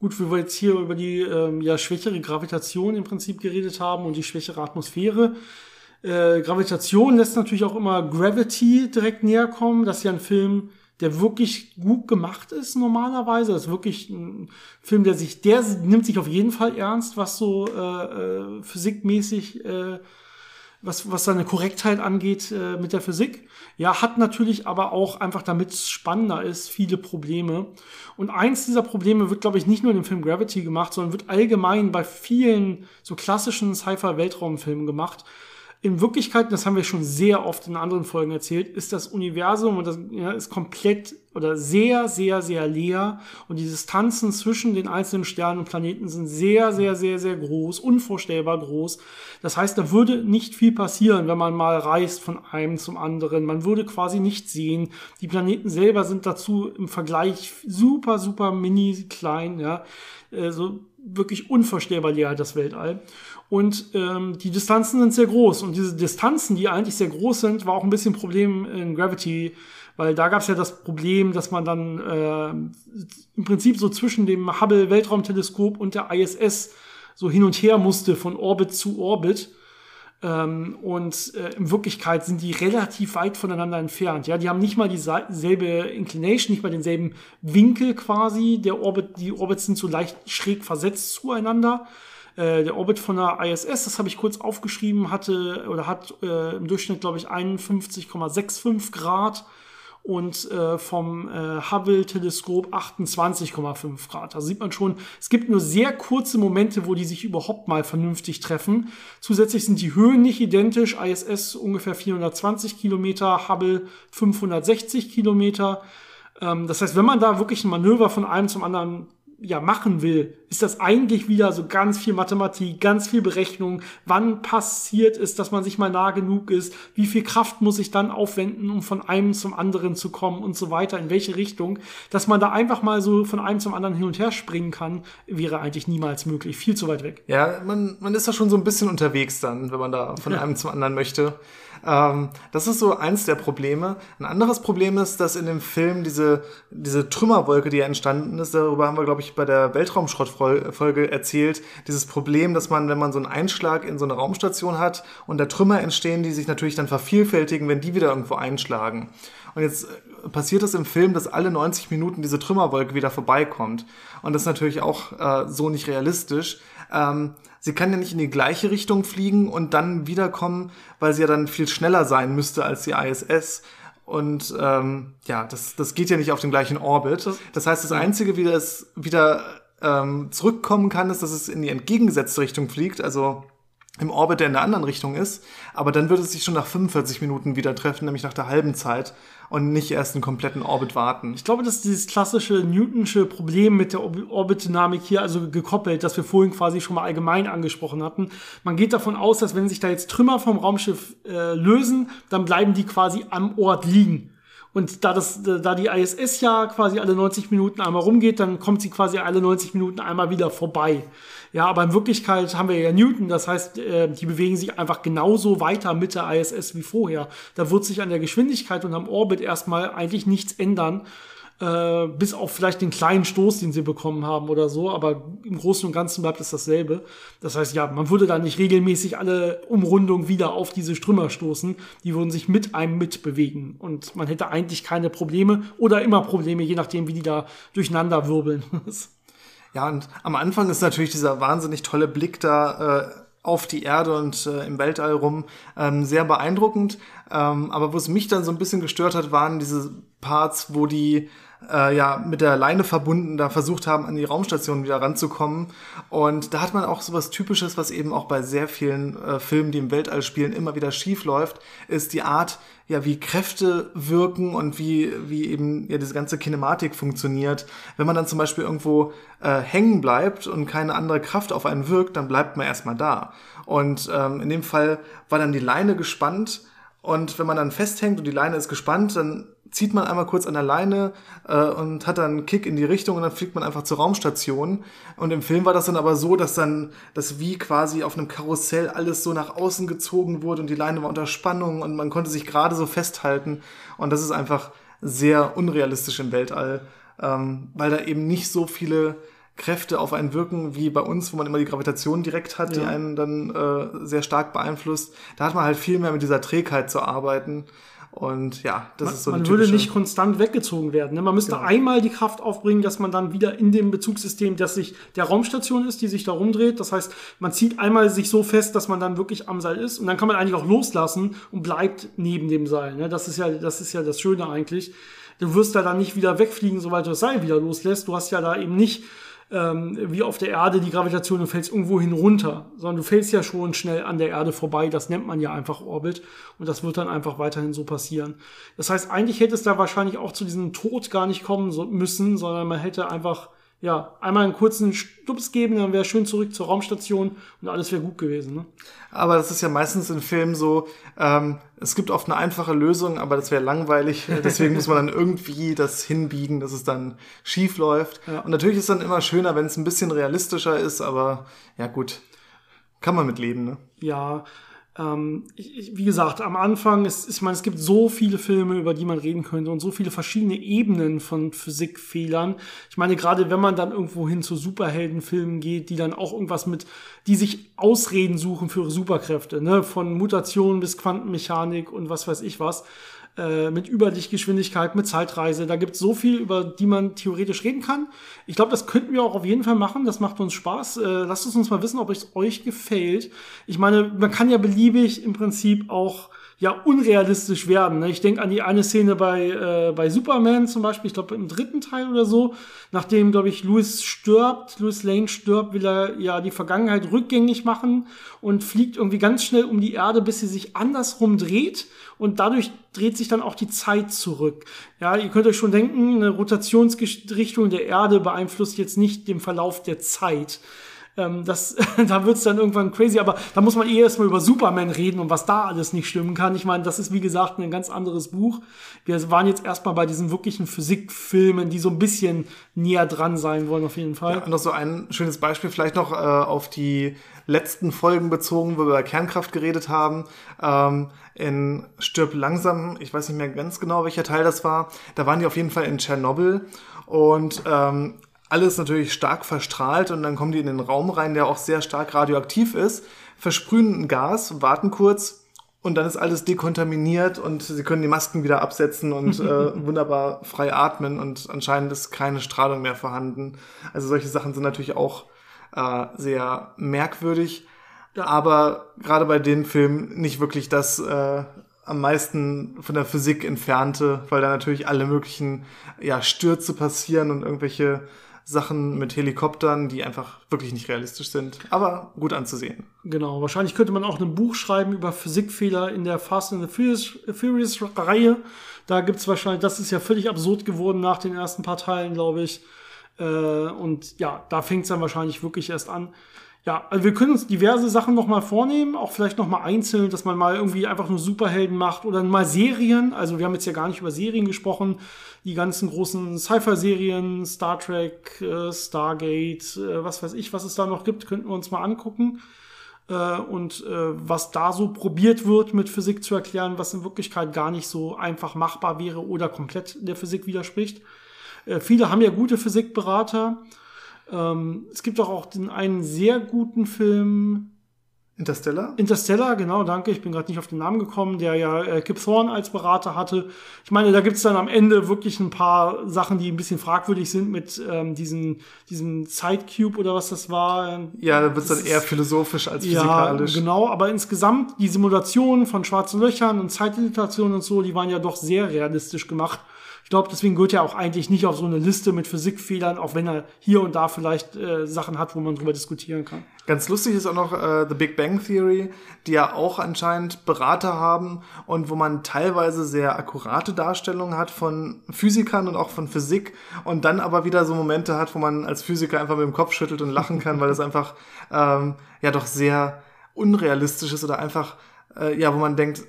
Gut, wie wir jetzt hier über die ähm, ja, schwächere Gravitation im Prinzip geredet haben und die schwächere Atmosphäre. Äh, Gravitation lässt natürlich auch immer Gravity direkt näher kommen. Das ist ja ein Film, der wirklich gut gemacht ist normalerweise. Das ist wirklich ein Film, der sich, der nimmt sich auf jeden Fall ernst, was so äh, äh, physikmäßig, äh, was, was seine Korrektheit angeht äh, mit der Physik. Ja, hat natürlich aber auch einfach, damit es spannender ist, viele Probleme. Und eins dieser Probleme wird, glaube ich, nicht nur in dem Film Gravity gemacht, sondern wird allgemein bei vielen so klassischen Sci-Fi-Weltraumfilmen gemacht in Wirklichkeit, das haben wir schon sehr oft in anderen Folgen erzählt, ist das Universum und das ja, ist komplett oder sehr, sehr, sehr leer und die Distanzen zwischen den einzelnen Sternen und Planeten sind sehr, sehr, sehr, sehr groß, unvorstellbar groß. Das heißt, da würde nicht viel passieren, wenn man mal reist von einem zum anderen. Man würde quasi nichts sehen. Die Planeten selber sind dazu im Vergleich super, super mini klein, ja, so wirklich unvorstellbar leer das Weltall. Und ähm, die Distanzen sind sehr groß. Und diese Distanzen, die eigentlich sehr groß sind, war auch ein bisschen ein Problem in Gravity, weil da gab es ja das Problem, dass man dann äh, im Prinzip so zwischen dem Hubble Weltraumteleskop und der ISS so hin und her musste von Orbit zu Orbit. Ähm, und äh, in Wirklichkeit sind die relativ weit voneinander entfernt. Ja, die haben nicht mal dieselbe Inclination, nicht mal denselben Winkel quasi. Der Orbit, die Orbits sind so leicht schräg versetzt zueinander. Äh, der Orbit von der ISS, das habe ich kurz aufgeschrieben, hatte oder hat äh, im Durchschnitt, glaube ich, 51,65 Grad und äh, vom äh, Hubble-Teleskop 28,5 Grad. Da sieht man schon, es gibt nur sehr kurze Momente, wo die sich überhaupt mal vernünftig treffen. Zusätzlich sind die Höhen nicht identisch. ISS ungefähr 420 Kilometer, Hubble 560 Kilometer. Ähm, das heißt, wenn man da wirklich ein Manöver von einem zum anderen ja machen will, ist das eigentlich wieder so ganz viel Mathematik, ganz viel Berechnung, wann passiert es, dass man sich mal nah genug ist, wie viel Kraft muss ich dann aufwenden, um von einem zum anderen zu kommen und so weiter, in welche Richtung, dass man da einfach mal so von einem zum anderen hin und her springen kann, wäre eigentlich niemals möglich, viel zu weit weg. Ja, man, man ist da schon so ein bisschen unterwegs dann, wenn man da von ja. einem zum anderen möchte. Ähm, das ist so eins der Probleme. Ein anderes Problem ist, dass in dem Film diese, diese Trümmerwolke, die ja entstanden ist, darüber haben wir, glaube ich, bei der Weltraumschrottfolge erzählt, dieses Problem, dass man, wenn man so einen Einschlag in so eine Raumstation hat und da Trümmer entstehen, die sich natürlich dann vervielfältigen, wenn die wieder irgendwo einschlagen. Und jetzt äh, passiert es im Film, dass alle 90 Minuten diese Trümmerwolke wieder vorbeikommt. Und das ist natürlich auch äh, so nicht realistisch. Ähm, sie kann ja nicht in die gleiche Richtung fliegen und dann wiederkommen, weil sie ja dann viel schneller sein müsste als die ISS. Und ähm, ja, das, das geht ja nicht auf dem gleichen Orbit. Das heißt, das Einzige, wie das wieder ähm, zurückkommen kann, ist, dass es in die entgegengesetzte Richtung fliegt, also im Orbit, der in der anderen Richtung ist. Aber dann würde es sich schon nach 45 Minuten wieder treffen, nämlich nach der halben Zeit und nicht erst einen kompletten Orbit warten. Ich glaube, das ist dieses klassische Newtonsche Problem mit der Orbitdynamik hier also gekoppelt, das wir vorhin quasi schon mal allgemein angesprochen hatten. Man geht davon aus, dass wenn sich da jetzt Trümmer vom Raumschiff äh, lösen, dann bleiben die quasi am Ort liegen. Und da das, da die ISS ja quasi alle 90 Minuten einmal rumgeht, dann kommt sie quasi alle 90 Minuten einmal wieder vorbei. Ja, aber in Wirklichkeit haben wir ja Newton, das heißt, äh, die bewegen sich einfach genauso weiter mit der ISS wie vorher. Da wird sich an der Geschwindigkeit und am Orbit erstmal eigentlich nichts ändern äh, bis auf vielleicht den kleinen Stoß, den sie bekommen haben oder so, aber im Großen und Ganzen bleibt es dasselbe. Das heißt, ja, man würde da nicht regelmäßig alle Umrundungen wieder auf diese Strümmer stoßen, die würden sich mit einem mitbewegen und man hätte eigentlich keine Probleme oder immer Probleme, je nachdem, wie die da durcheinander wirbeln. [LAUGHS] ja, und am Anfang ist natürlich dieser wahnsinnig tolle Blick da äh, auf die Erde und äh, im Weltall rum ähm, sehr beeindruckend. Ähm, aber wo es mich dann so ein bisschen gestört hat, waren diese Parts, wo die äh, ja mit der Leine verbunden da versucht haben, an die Raumstation wieder ranzukommen. Und da hat man auch sowas Typisches, was eben auch bei sehr vielen äh, Filmen, die im Weltall spielen, immer wieder schief läuft, ist die Art, ja, wie Kräfte wirken und wie, wie eben ja diese ganze Kinematik funktioniert. Wenn man dann zum Beispiel irgendwo äh, hängen bleibt und keine andere Kraft auf einen wirkt, dann bleibt man erstmal da. Und ähm, in dem Fall war dann die Leine gespannt und wenn man dann festhängt und die Leine ist gespannt, dann zieht man einmal kurz an der Leine äh, und hat dann einen Kick in die Richtung und dann fliegt man einfach zur Raumstation. Und im Film war das dann aber so, dass dann das wie quasi auf einem Karussell alles so nach außen gezogen wurde und die Leine war unter Spannung und man konnte sich gerade so festhalten. Und das ist einfach sehr unrealistisch im Weltall, ähm, weil da eben nicht so viele Kräfte auf einen wirken wie bei uns, wo man immer die Gravitation direkt hat, ja. die einen dann äh, sehr stark beeinflusst. Da hat man halt viel mehr mit dieser Trägheit zu arbeiten. Und ja, das man, ist so Man würde nicht konstant weggezogen werden. Ne? Man müsste genau. einmal die Kraft aufbringen, dass man dann wieder in dem Bezugssystem, das sich der Raumstation ist, die sich da rumdreht. Das heißt, man zieht einmal sich so fest, dass man dann wirklich am Seil ist. Und dann kann man eigentlich auch loslassen und bleibt neben dem Seil. Ne? Das ist ja, das ist ja das Schöne eigentlich. Du wirst da dann nicht wieder wegfliegen, sobald du das Seil wieder loslässt. Du hast ja da eben nicht ähm, wie auf der Erde die Gravitation, du fällst irgendwo hin runter, sondern du fällst ja schon schnell an der Erde vorbei. Das nennt man ja einfach Orbit und das wird dann einfach weiterhin so passieren. Das heißt, eigentlich hätte es da wahrscheinlich auch zu diesem Tod gar nicht kommen müssen, sondern man hätte einfach ja, einmal einen kurzen Stups geben, dann wäre schön zurück zur Raumstation und alles wäre gut gewesen. Ne? Aber das ist ja meistens in Filmen so, ähm, es gibt oft eine einfache Lösung, aber das wäre langweilig. [LAUGHS] Deswegen muss man dann irgendwie das hinbiegen, dass es dann schief läuft. Ja. Und natürlich ist es dann immer schöner, wenn es ein bisschen realistischer ist, aber ja gut, kann man mit leben. Ne? Ja, ähm, ich, wie gesagt, am Anfang, ist, ich meine, es gibt so viele Filme, über die man reden könnte und so viele verschiedene Ebenen von Physikfehlern. Ich meine, gerade wenn man dann irgendwo hin zu Superheldenfilmen geht, die dann auch irgendwas mit, die sich Ausreden suchen für Superkräfte, ne, von Mutationen bis Quantenmechanik und was weiß ich was äh, mit Überlichtgeschwindigkeit, mit Zeitreise. Da gibt es so viel, über die man theoretisch reden kann. Ich glaube, das könnten wir auch auf jeden Fall machen. Das macht uns Spaß. Äh, lasst es uns mal wissen, ob es euch gefällt. Ich meine, man kann ja beliebig im Prinzip auch ja unrealistisch werden. Ne? Ich denke an die eine Szene bei, äh, bei Superman zum Beispiel, ich glaube im dritten Teil oder so, nachdem, glaube ich, Louis stirbt, Louis Lane stirbt, will er ja die Vergangenheit rückgängig machen und fliegt irgendwie ganz schnell um die Erde, bis sie sich andersrum dreht und dadurch dreht sich dann auch die Zeit zurück. Ja, ihr könnt euch schon denken, eine Rotationsrichtung der Erde beeinflusst jetzt nicht den Verlauf der Zeit. Ähm, das, [LAUGHS] da wird's dann irgendwann crazy, aber da muss man eh erstmal über Superman reden und was da alles nicht stimmen kann. Ich meine, das ist wie gesagt ein ganz anderes Buch. Wir waren jetzt erstmal bei diesen wirklichen Physikfilmen, die so ein bisschen näher dran sein wollen, auf jeden Fall. Ja, noch so ein schönes Beispiel, vielleicht noch äh, auf die letzten Folgen bezogen, wo wir über Kernkraft geredet haben. Ähm, in Stirb langsam, ich weiß nicht mehr ganz genau, welcher Teil das war. Da waren die auf jeden Fall in Tschernobyl und ähm, alles natürlich stark verstrahlt und dann kommen die in den Raum rein, der auch sehr stark radioaktiv ist, versprühen ein Gas, warten kurz und dann ist alles dekontaminiert und sie können die Masken wieder absetzen und äh, [LAUGHS] wunderbar frei atmen und anscheinend ist keine Strahlung mehr vorhanden. Also solche Sachen sind natürlich auch äh, sehr merkwürdig, ja. aber gerade bei den Filmen nicht wirklich das äh, am meisten von der Physik entfernte, weil da natürlich alle möglichen ja, Stürze passieren und irgendwelche Sachen mit Helikoptern, die einfach wirklich nicht realistisch sind, aber gut anzusehen. Genau, wahrscheinlich könnte man auch ein Buch schreiben über Physikfehler in der Fast and the Furious, Reihe. Da gibt's wahrscheinlich, das ist ja völlig absurd geworden nach den ersten paar Teilen, glaube ich. Äh, und ja, da fängt's dann wahrscheinlich wirklich erst an. Ja, also wir können uns diverse Sachen nochmal vornehmen, auch vielleicht nochmal einzeln, dass man mal irgendwie einfach nur Superhelden macht oder mal Serien. Also wir haben jetzt ja gar nicht über Serien gesprochen. Die ganzen großen Sci-Fi-Serien, Star Trek, äh, Stargate, äh, was weiß ich, was es da noch gibt, könnten wir uns mal angucken. Äh, und äh, was da so probiert wird mit Physik zu erklären, was in Wirklichkeit gar nicht so einfach machbar wäre oder komplett der Physik widerspricht. Äh, viele haben ja gute Physikberater. Ähm, es gibt auch, auch den einen sehr guten Film. Interstellar? Interstellar, genau, danke. Ich bin gerade nicht auf den Namen gekommen, der ja äh, Kip Thorne als Berater hatte. Ich meine, da gibt's dann am Ende wirklich ein paar Sachen, die ein bisschen fragwürdig sind mit ähm, diesen, diesem Zeitcube oder was das war. Ja, da wird's dann eher philosophisch als physikalisch. Ja, genau, aber insgesamt die Simulationen von schwarzen Löchern und Zeitdilatationen und so, die waren ja doch sehr realistisch gemacht. Ich glaube, deswegen gehört er auch eigentlich nicht auf so eine Liste mit Physikfehlern, auch wenn er hier und da vielleicht äh, Sachen hat, wo man drüber diskutieren kann. Ganz lustig ist auch noch äh, The Big Bang Theory, die ja auch anscheinend Berater haben und wo man teilweise sehr akkurate Darstellungen hat von Physikern und auch von Physik und dann aber wieder so Momente hat, wo man als Physiker einfach mit dem Kopf schüttelt und lachen kann, weil es einfach ähm, ja doch sehr unrealistisch ist oder einfach äh, ja, wo man denkt,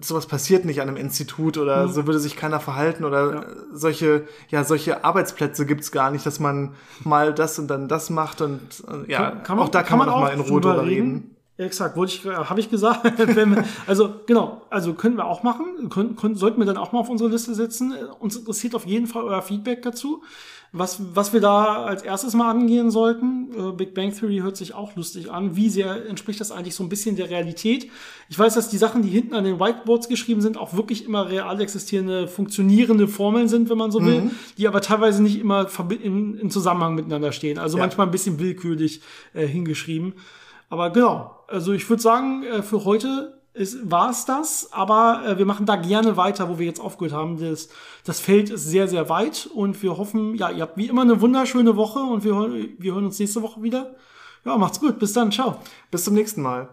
sowas passiert nicht an einem Institut oder mhm. so würde sich keiner verhalten oder ja. solche ja solche Arbeitsplätze gibt's gar nicht, dass man mal das und dann das macht und äh, ja kann, kann man, auch da kann, kann man, auch mal in Ruhe drüber reden. reden. Exakt, wollte ich, habe ich gesagt. [LAUGHS] wir, also genau, also können wir auch machen, können, können, sollten wir dann auch mal auf unsere Liste setzen. Uns interessiert auf jeden Fall euer Feedback dazu. Was, was wir da als erstes mal angehen sollten, äh, Big Bang Theory hört sich auch lustig an. Wie sehr entspricht das eigentlich so ein bisschen der Realität? Ich weiß, dass die Sachen, die hinten an den Whiteboards geschrieben sind, auch wirklich immer real existierende, funktionierende Formeln sind, wenn man so will, mhm. die aber teilweise nicht immer in, in Zusammenhang miteinander stehen. Also ja. manchmal ein bisschen willkürlich äh, hingeschrieben. Aber genau, also ich würde sagen, äh, für heute war es das, aber äh, wir machen da gerne weiter, wo wir jetzt aufgehört haben. Das, das Feld ist sehr, sehr weit und wir hoffen, ja, ihr habt wie immer eine wunderschöne Woche und wir, wir hören uns nächste Woche wieder. Ja, macht's gut. Bis dann. Ciao. Bis zum nächsten Mal.